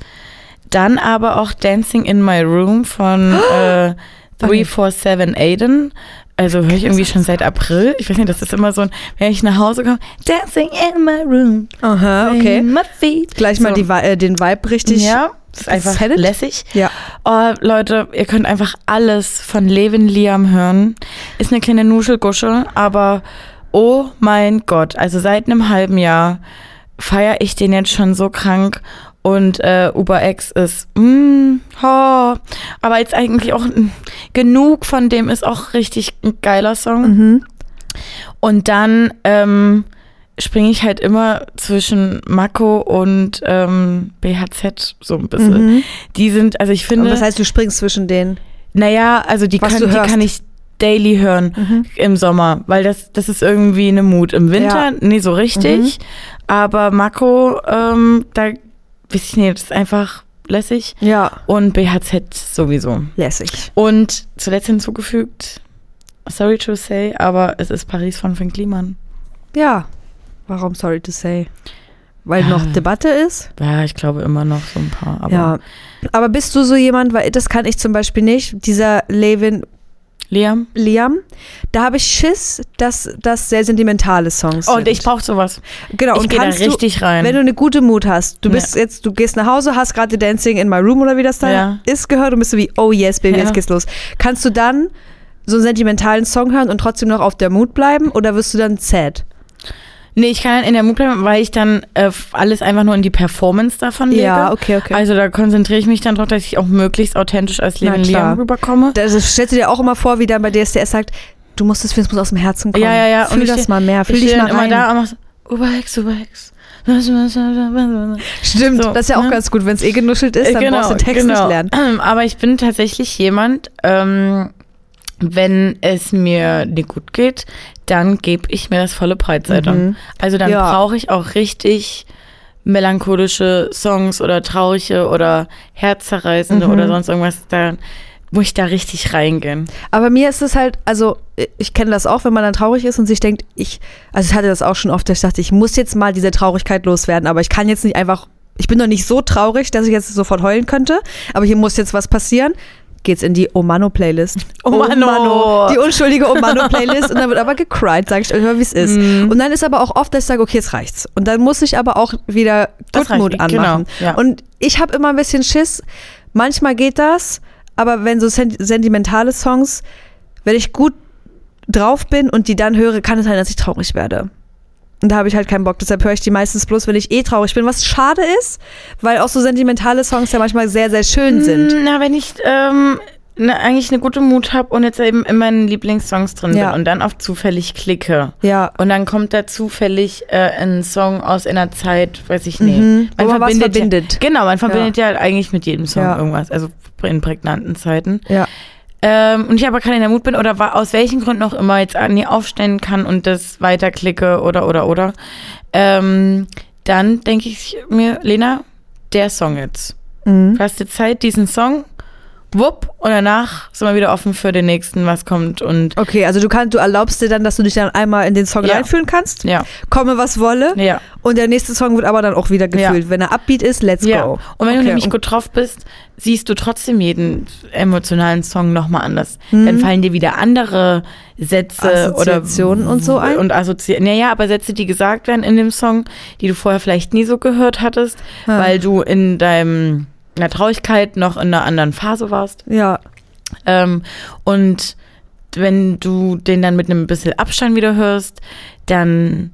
Dann aber auch Dancing in My Room von äh, 347 Aiden. Also höre ich irgendwie schon seit April. Ich weiß nicht, das ist immer so ein, wenn ich nach Hause komme, Dancing in my room. Aha, okay. In my feet. Gleich mal So. die, äh, den Vibe richtig. Ja, das ist einfach Set it? lässig. Ja. Oh, Leute, ihr könnt einfach alles von Levin Liam hören. Ist eine kleine Nuschelgusche, aber oh mein Gott, also seit einem halben Jahr feiere ich den jetzt schon so krank und äh, Uber X ist, mm, oh, aber jetzt eigentlich auch mm, genug von dem ist auch richtig ein geiler Song. Mhm. Und dann ähm, springe ich halt immer zwischen Mako und ähm, BHZ so ein bisschen. Mhm. Die sind, also ich Und finde, das heißt, du springst zwischen den. naja, also die, Was du die kann ich daily hören Mhm. im Sommer, weil das, das ist irgendwie eine Mut. Im Winter, Ja. nee, so richtig. Aber Mako, ähm, da weiß ich nicht, das ist einfach lässig. Ja. Und BHZ sowieso. Lässig. Und zuletzt hinzugefügt, sorry to say, aber es ist Paris von Finn Kliman. Ja. Warum sorry to say? Weil Ja. noch Debatte ist? Ja, ich glaube immer noch so ein paar. Aber ja. Aber bist du so jemand, weil das kann ich zum Beispiel nicht, dieser Levin Liam? Liam, da habe ich Schiss, dass das sehr sentimentale Songs Oh, sind. ich brauche sowas. genau, ich und gehe da kannst richtig du, rein. Wenn du eine gute Mut hast, du bist jetzt, du gehst nach Hause, hast gerade Dancing in My Room oder wie das da Ja. ist gehört und bist so wie, oh yes, Baby, Ja. jetzt geht's los. Kannst du dann so einen sentimentalen Song hören und trotzdem noch auf der Mut bleiben oder wirst du dann sad? Nee, ich kann in der bleiben, weil ich dann äh, alles einfach nur in die Performance davon lege. Ja, okay, okay. Also da konzentriere ich mich dann drauf, dass ich auch möglichst authentisch als klar. Liam rüberkomme. Das stellst du dir auch immer vor, wie dann bei DSDS sagt, du musst das, es muss aus dem Herzen kommen. Ja, ja, ja. Fühl ich das mal mehr, fühl ich dich mal rein. immer da und mach so, Uberhex, Uberhex. Stimmt, So, das ist ja auch ne? ganz gut, wenn es eh genuschelt ist, dann brauchst du den Text nicht lernen. Aber ich bin tatsächlich jemand, ähm, wenn es mir nicht gut geht, dann gebe ich mir das volle Breitseite. Mhm. Also dann Ja. brauche ich auch richtig melancholische Songs oder traurige oder herzzerreißende Mhm. oder sonst irgendwas. Da muss ich da richtig reingehen. Aber mir ist es halt, also ich kenne das auch, wenn man dann traurig ist und sich denkt, ich, also ich hatte das auch schon oft, dass ich dachte, ich muss jetzt mal diese Traurigkeit loswerden, aber ich kann jetzt nicht einfach, ich bin noch nicht so traurig, dass ich jetzt sofort heulen könnte, aber hier muss jetzt was passieren. Geht's in die Omano-Playlist. Omano. Die unschuldige Omano-Playlist. und dann wird aber gecried, sag ich euch mal, wie es ist. Mhm. Und dann ist aber auch oft, dass ich sage, okay, jetzt reicht's. Und dann muss ich aber auch wieder reicht, anmachen. genau, ja. Und ich habe immer ein bisschen Schiss. Manchmal geht das, aber wenn so sen sentimentale Songs, wenn ich gut drauf bin und die dann höre, kann es sein, dass ich traurig werde. Und da habe ich halt keinen Bock. Deshalb höre ich die meistens bloß, wenn ich eh traurig bin. Was schade ist, weil auch so sentimentale Songs ja manchmal sehr, sehr schön sind. Mm, Na, wenn ich ähm, ne, eigentlich eine gute Mut habe und jetzt eben in meinen Lieblingssongs drin Ja. bin und dann auf zufällig klicke. Ja. Und dann kommt da zufällig äh, ein Song aus einer Zeit, weiß ich nicht. Mhm, wo man was Ja, verbindet. genau, man verbindet ja. eigentlich mit jedem Song Ja. irgendwas, also in prägnanten Zeiten. Ja. Ähm, und ich aber keinen in der Mut bin oder aus welchen Gründen auch immer jetzt nie aufstellen kann und das weiterklicke oder oder oder, ähm, dann denke ich mir, Lena, der Song jetzt. Mhm. Du hast jetzt Zeit, diesen Song wupp, und danach sind wir wieder offen für den nächsten, was kommt. Und Okay, also du kannst, du erlaubst dir dann, dass du dich dann einmal in den Song Ja. reinfühlen kannst. ja, Komme was wolle. ja. Und der nächste Song wird aber dann auch wieder Ja. gefühlt. Wenn er Upbeat ist, let's Ja. go. Und wenn du Okay, nämlich und- gut drauf bist, siehst du trotzdem jeden emotionalen Song nochmal anders. Mhm. Dann fallen dir wieder andere Sätze oder Assoziationen und so ein? Und assozi naja, aber Sätze, die gesagt werden in dem Song, die du vorher vielleicht nie so gehört hattest, Ah. weil du in deinem in der Traurigkeit noch in einer anderen Phase warst. Ja. Ähm, und wenn du den dann mit einem bisschen Abstand wieder hörst, dann,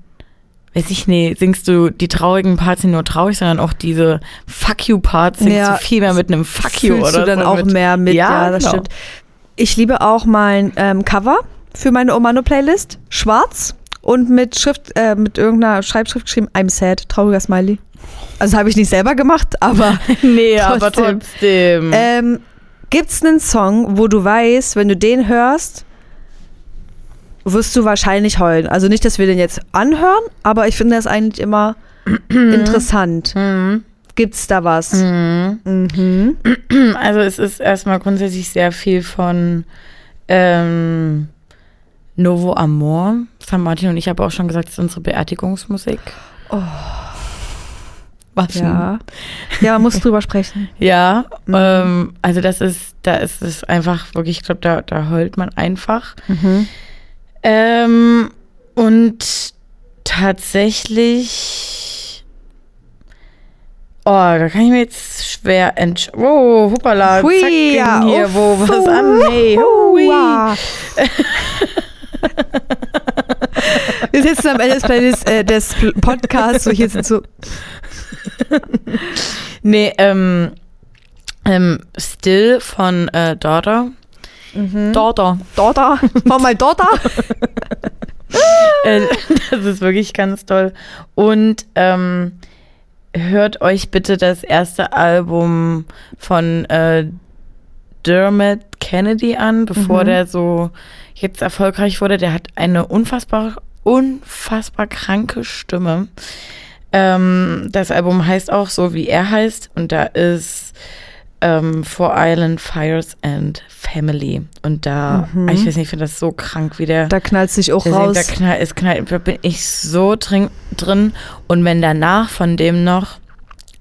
weiß ich nicht, singst du die traurigen Parts nicht nur traurig, sondern auch diese Fuck you Parts singst Ja. du viel mehr mit einem Fuck you Fühlst oder du dann so auch mit. mehr mit. Ja, Ja, das genau. stimmt. Ich liebe auch mein ähm, Cover für meine Omano-Playlist. Schwarz und mit Schrift, äh, mit irgendeiner Schreibschrift geschrieben, I'm sad, trauriger Smiley. Also habe ich nicht selber gemacht, aber Nee, aber Trotzdem. trotzdem. ähm, gibt's einen Song, wo du weißt, wenn du den hörst, wirst du wahrscheinlich heulen. Also nicht, dass wir den jetzt anhören, aber ich finde das eigentlich immer interessant. Mhm. Gibt's da was? Mhm. Mhm. Also es ist erstmal grundsätzlich sehr viel von ähm, Novo Amor. Haben Martin und ich aber auch schon gesagt, das ist unsere Beerdigungsmusik. Oh. Was? Ja. Ja, man muss drüber sprechen. Ja, Mhm. ähm, also das ist, da ist es einfach wirklich, ich glaube, da, da heult man einfach. Ähm, und tatsächlich, oh, da kann ich mir jetzt schwer entsch... Oh, hoppala, Hui, zack, ja, hier uff, wo was an. Hey, hui. Wir sitzen am Ende des, äh, des Podcasts, so hier sind so. Nee, ähm, ähm, Still von äh, Daughter. Daughter. Daughter, mach mal Daughter. Äh, das ist wirklich ganz toll. Und ähm, hört euch bitte das erste Album von äh, Dermot Kennedy an, bevor Mhm. der so jetzt erfolgreich wurde. Der hat eine unfassbar, unfassbar kranke Stimme. Ähm, das Album heißt auch so, wie er heißt. Und da ist ähm, For Island Fires and Family. Und da, Mhm. ich weiß nicht, ich finde das so krank, wie der Da knallt sich auch raus. Da, knall, es knallt, da bin ich so drin, drin. Und wenn danach von dem noch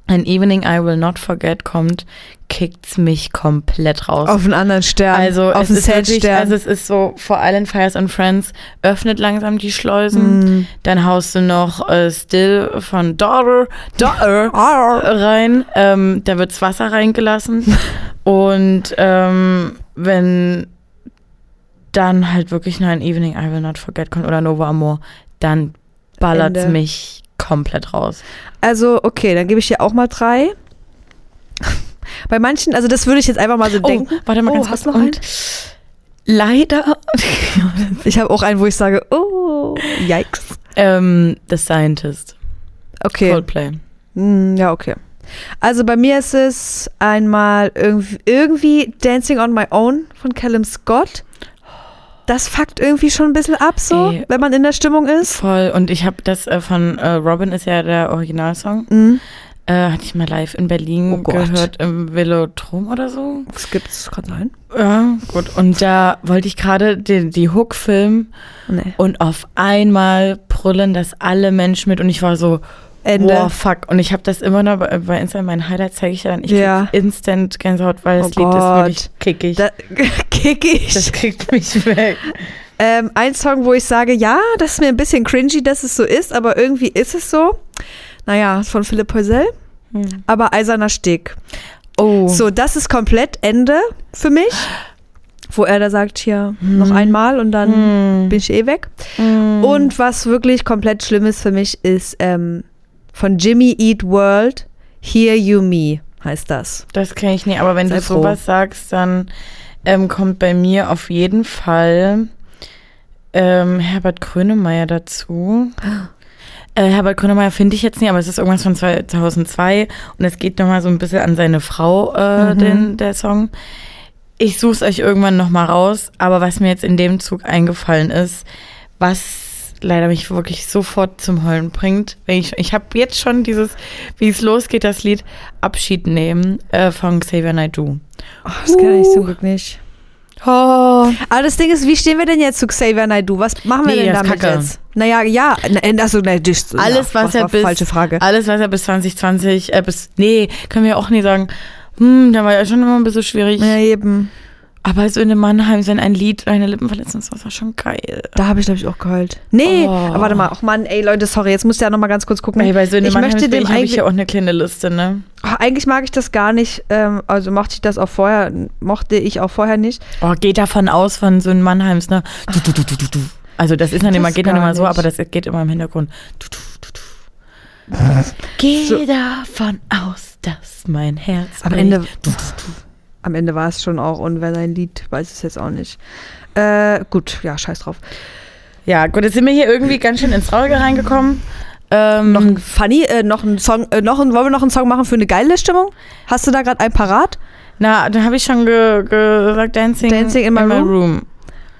An Evening I Will Not Forget kommt, kickt's mich komplett raus. Auf einen anderen Stern. also, auf es einen ist wirklich, Sad-Stern. also es ist so, vor allem Fires and Friends öffnet langsam die Schleusen. Mm. Dann haust du noch äh, Still von Daughter, Daughter rein. Ähm, da wird's Wasser reingelassen. Und ähm, wenn dann halt wirklich noch ein Evening I Will Not Forget kommt oder Nova Amor, dann ballert's Ende. mich komplett raus. Also, okay, dann gebe ich dir auch mal drei. Bei manchen, also das würde ich jetzt einfach mal so denken. Oh, warte mal Oh, ganz hast kurz. du noch Und leider Ich habe auch einen, wo ich sage, oh, yikes. ähm, The Scientist, Okay. Coldplay. Hm, ja, okay. Also bei mir ist es einmal irgendwie, irgendwie Dancing on My Own von Callum Scott. Das fuckt irgendwie schon ein bisschen ab, so, Ey. wenn man in der Stimmung ist. Voll. Und ich habe das äh, von äh, Robin ist ja der Originalsong. Mhm. Äh, hatte ich mal live in Berlin Oh gehört im Velodrom oder so. Das gibt's, kann sein. Ja, gut. Und da wollte ich gerade die, die Hook filmen Nee. und auf einmal brüllen das alle Menschen mit und ich war so, Ende. wow, fuck. Und ich habe das immer noch bei, bei Instagram, mein Highlight zeige ich ja dann. Ich Ja. instant Gänsehaut, weil das Oh Lied ist Gott. wirklich kickig. Da kick ich. das kriegt mich weg. Ähm, ein Song, wo ich sage, ja, das ist mir ein bisschen cringy, dass es so ist, aber irgendwie ist es so. Naja, ist von Philipp Heusel, Hm. aber Eiserner Steg. Oh. So, das ist komplett Ende für mich. Wo er da sagt, hier Hm. noch einmal und dann Mm. bin ich eh weg. Mm. Und was wirklich komplett schlimm ist für mich, ist ähm, von Jimmy Eat World, Hear You Me heißt das. Das kenne ich nicht, aber wenn Sei du froh. sowas sagst, dann ähm, kommt bei mir auf jeden Fall ähm, Herbert Grönemeyer dazu. Äh, Herbert Grönemeyer finde ich jetzt nicht, aber es ist irgendwas von 2002 und es geht nochmal so ein bisschen an seine Frau, äh, Mhm. den, der Song. Ich suche es euch irgendwann nochmal raus, aber was mir jetzt in dem Zug eingefallen ist, was leider mich wirklich sofort zum Heulen bringt. Wenn ich ich habe jetzt schon dieses, wie es losgeht, das Lied Abschied nehmen äh, von Xavier Naidoo. Oh, das kenne ich zum Glück nicht. Oh. Aber das Ding ist, wie stehen wir denn jetzt zu Xavier Naidoo? Was machen wir Nee, denn damit Kacke. jetzt? Naja, ja, na, also, na, das, Alles, ja, was er bis falsche Frage. alles, was er bis 2020, äh, bis nee, können wir auch nie sagen. Hm, da war ja schon immer ein bisschen schwierig. Ja, eben. Aber so in Mannheim, wenn ein Lied deine Lippen verletzen, das war schon geil. Da habe ich, glaube ich, auch geheult. Nee, Oh. aber warte mal. Ach Mann, ey Leute, sorry, jetzt musst du ja noch mal ganz kurz gucken. Ey, bei so dem ich Mannheim möchte dem habe ich eigentlich, ja auch eine kleine Liste, ne? Ach, eigentlich mag ich das gar nicht. Ähm, also mochte ich das auch vorher, mochte ich auch vorher nicht. Oh, geht davon aus von so einem Mannheims, ne? Du, du, du, du, du. Also das ist dann Das immer, geht dann immer so, nicht. aber das geht immer im Hintergrund. Du, du, du, du. Geh So. davon aus, dass mein Herz Am bricht. Ende- Du, du, du. Am Ende war es schon auch. Und wer sein Lied, weiß es jetzt auch nicht. Äh, gut, ja, scheiß drauf. Ja, gut, jetzt sind wir hier irgendwie ganz schön ins Traurige reingekommen. Ähm, Noch ein Funny, äh, noch ein Song, äh, noch ein, wollen wir noch einen Song machen für eine geile Stimmung? Hast du da gerade einen parat? na, dann habe ich schon ge gesagt, Dancing, Dancing in my Room.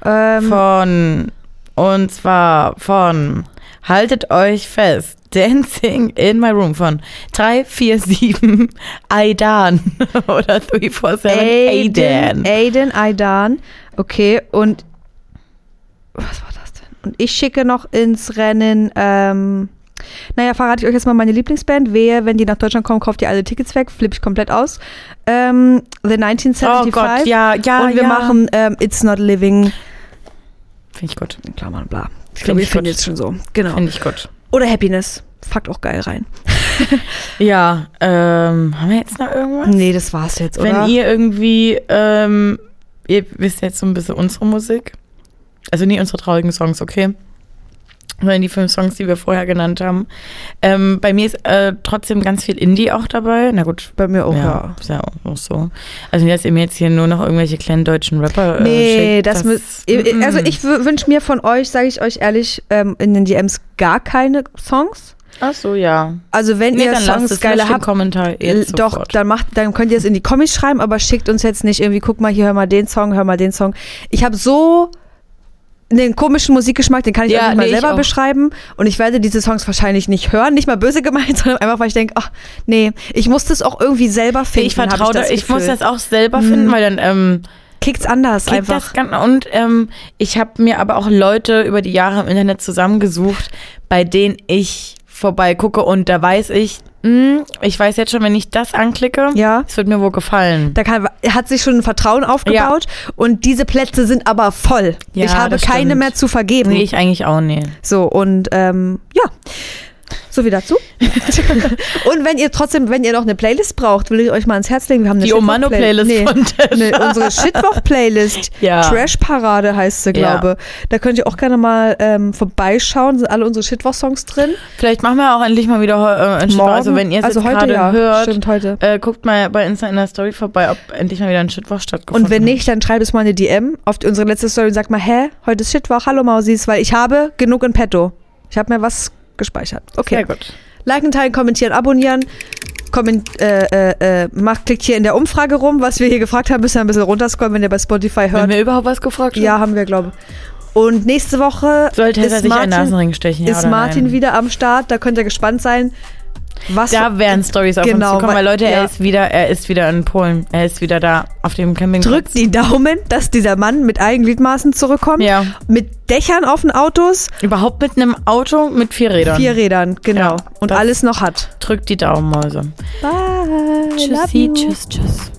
Ähm, Von, und zwar von, haltet euch fest, Dancing in my room von 347 Aidan oder 347 Aidan. Aiden, Aidan. Okay, und was war das denn? Und ich schicke noch ins Rennen, ähm, naja, verrate ich euch jetzt mal meine Lieblingsband. Wehe, wenn die nach Deutschland kommen, kauft ihr alle Tickets weg, flippe ich komplett aus. Ähm, The 1975. Oh Gott, ja, ja, und wir ja. machen ähm, It's Not Living. Finde ich gut. In Klammern, bla. Ich glaube, ich ich finde jetzt schon so. Genau. Finde ich gut. Oder Happiness. Fuckt auch geil rein. Ja, ähm, haben wir jetzt noch irgendwas? Nee, das war's jetzt, oder? Wenn ihr irgendwie, ähm, ihr wisst jetzt so ein bisschen unsere Musik. Also nie unsere traurigen Songs, okay? Sondern die fünf Songs, die wir vorher genannt haben. Ähm, bei mir ist äh, trotzdem ganz viel Indie auch dabei. Na gut. Bei mir auch, ja, ja. ist ja auch, so. Also nicht, dass ihr mir jetzt hier nur noch irgendwelche kleinen deutschen Rapper äh, Nee, schickt, das, müsst. Also ich wünsche mir von euch, sage ich euch ehrlich, ähm, in den DMs gar keine Songs. Ach so, ja. Also wenn Nee, ihr Songs geile habt, Kommentar jetzt doch, sofort. dann macht, dann könnt ihr es in die Comics schreiben, aber schickt uns jetzt nicht irgendwie, guck mal hier, hör mal den Song, hör mal den Song. Ich habe so einen komischen Musikgeschmack, den kann ich Ja, auch nicht mal nee, ich selber beschreiben. Und ich werde diese Songs wahrscheinlich nicht hören, nicht mal böse gemeint, sondern einfach, weil ich denke, ach nee, ich muss das auch irgendwie selber finden. ich vertraue da, das ich muss das auch selber finden, Mhm. weil dann ähm, Kickt's anders Klingt einfach. Das ganz, und ähm, ich habe mir aber auch Leute über die Jahre im Internet zusammengesucht, bei denen ich vorbei gucke und da weiß ich, mh, ich weiß jetzt schon, wenn ich das anklicke, Ja. es wird mir wohl gefallen. Da kann, hat sich schon ein Vertrauen aufgebaut und diese Plätze sind aber voll. Ja, ich habe keine stimmt. mehr zu vergeben. Nee, ich eigentlich auch nicht. So, und ähm, ja. So wie dazu. und wenn ihr trotzdem, wenn ihr noch eine Playlist braucht, will ich euch mal ans Herz legen. Wir haben eine Die Omano-Playlist nee, von Tessa. nee, unsere Shitwoch-Playlist. Ja. Trash-Parade heißt sie, Ja. glaube. Da könnt ihr auch gerne mal ähm, vorbeischauen. Sind alle unsere Shitwoch-Songs drin. Vielleicht machen wir auch endlich mal wieder äh, ein Shitwoch. Also wenn ihr es also gerade ja. hört, Stimmt, heute. äh, guckt mal bei Insta in der Story vorbei, ob endlich mal wieder ein Shitwoch stattgefunden Und wenn nicht, dann schreibt es mal eine DM auf unsere letzte Story und sagt mal, hä, heute ist Shitwoch, hallo Mausis, weil ich habe genug in petto. Ich habe mir was gespeichert. Okay. Sehr gut. Liken, teilen, kommentieren, abonnieren. Komment, äh, äh, äh, macht, klickt hier in der Umfrage rum, was wir hier gefragt haben, müsst ihr ein bisschen runterscrollen, wenn ihr bei Spotify Haben hört. wir überhaupt was gefragt? Ja, haben wir, glaube ich. Und nächste Woche Sollte ist Martin, Nasenring stechen, ja ist Martin wieder am Start. Da könnt ihr gespannt sein, was Da werden Stories auf Genau, uns zukommen, weil Leute, ja. er ist wieder, er ist wieder in Polen. Er ist wieder da auf dem Campingplatz. drückt die Daumen, dass dieser Mann mit Eigengliedmaßen zurückkommt. Ja. Mit Dächern auf den Autos, Überhaupt mit einem Auto mit vier Rädern. vier Rädern, genau. Ja, und alles noch hat. Drückt die Daumenmäuse. Bye. love Tschüssi, tschüss, tschüss.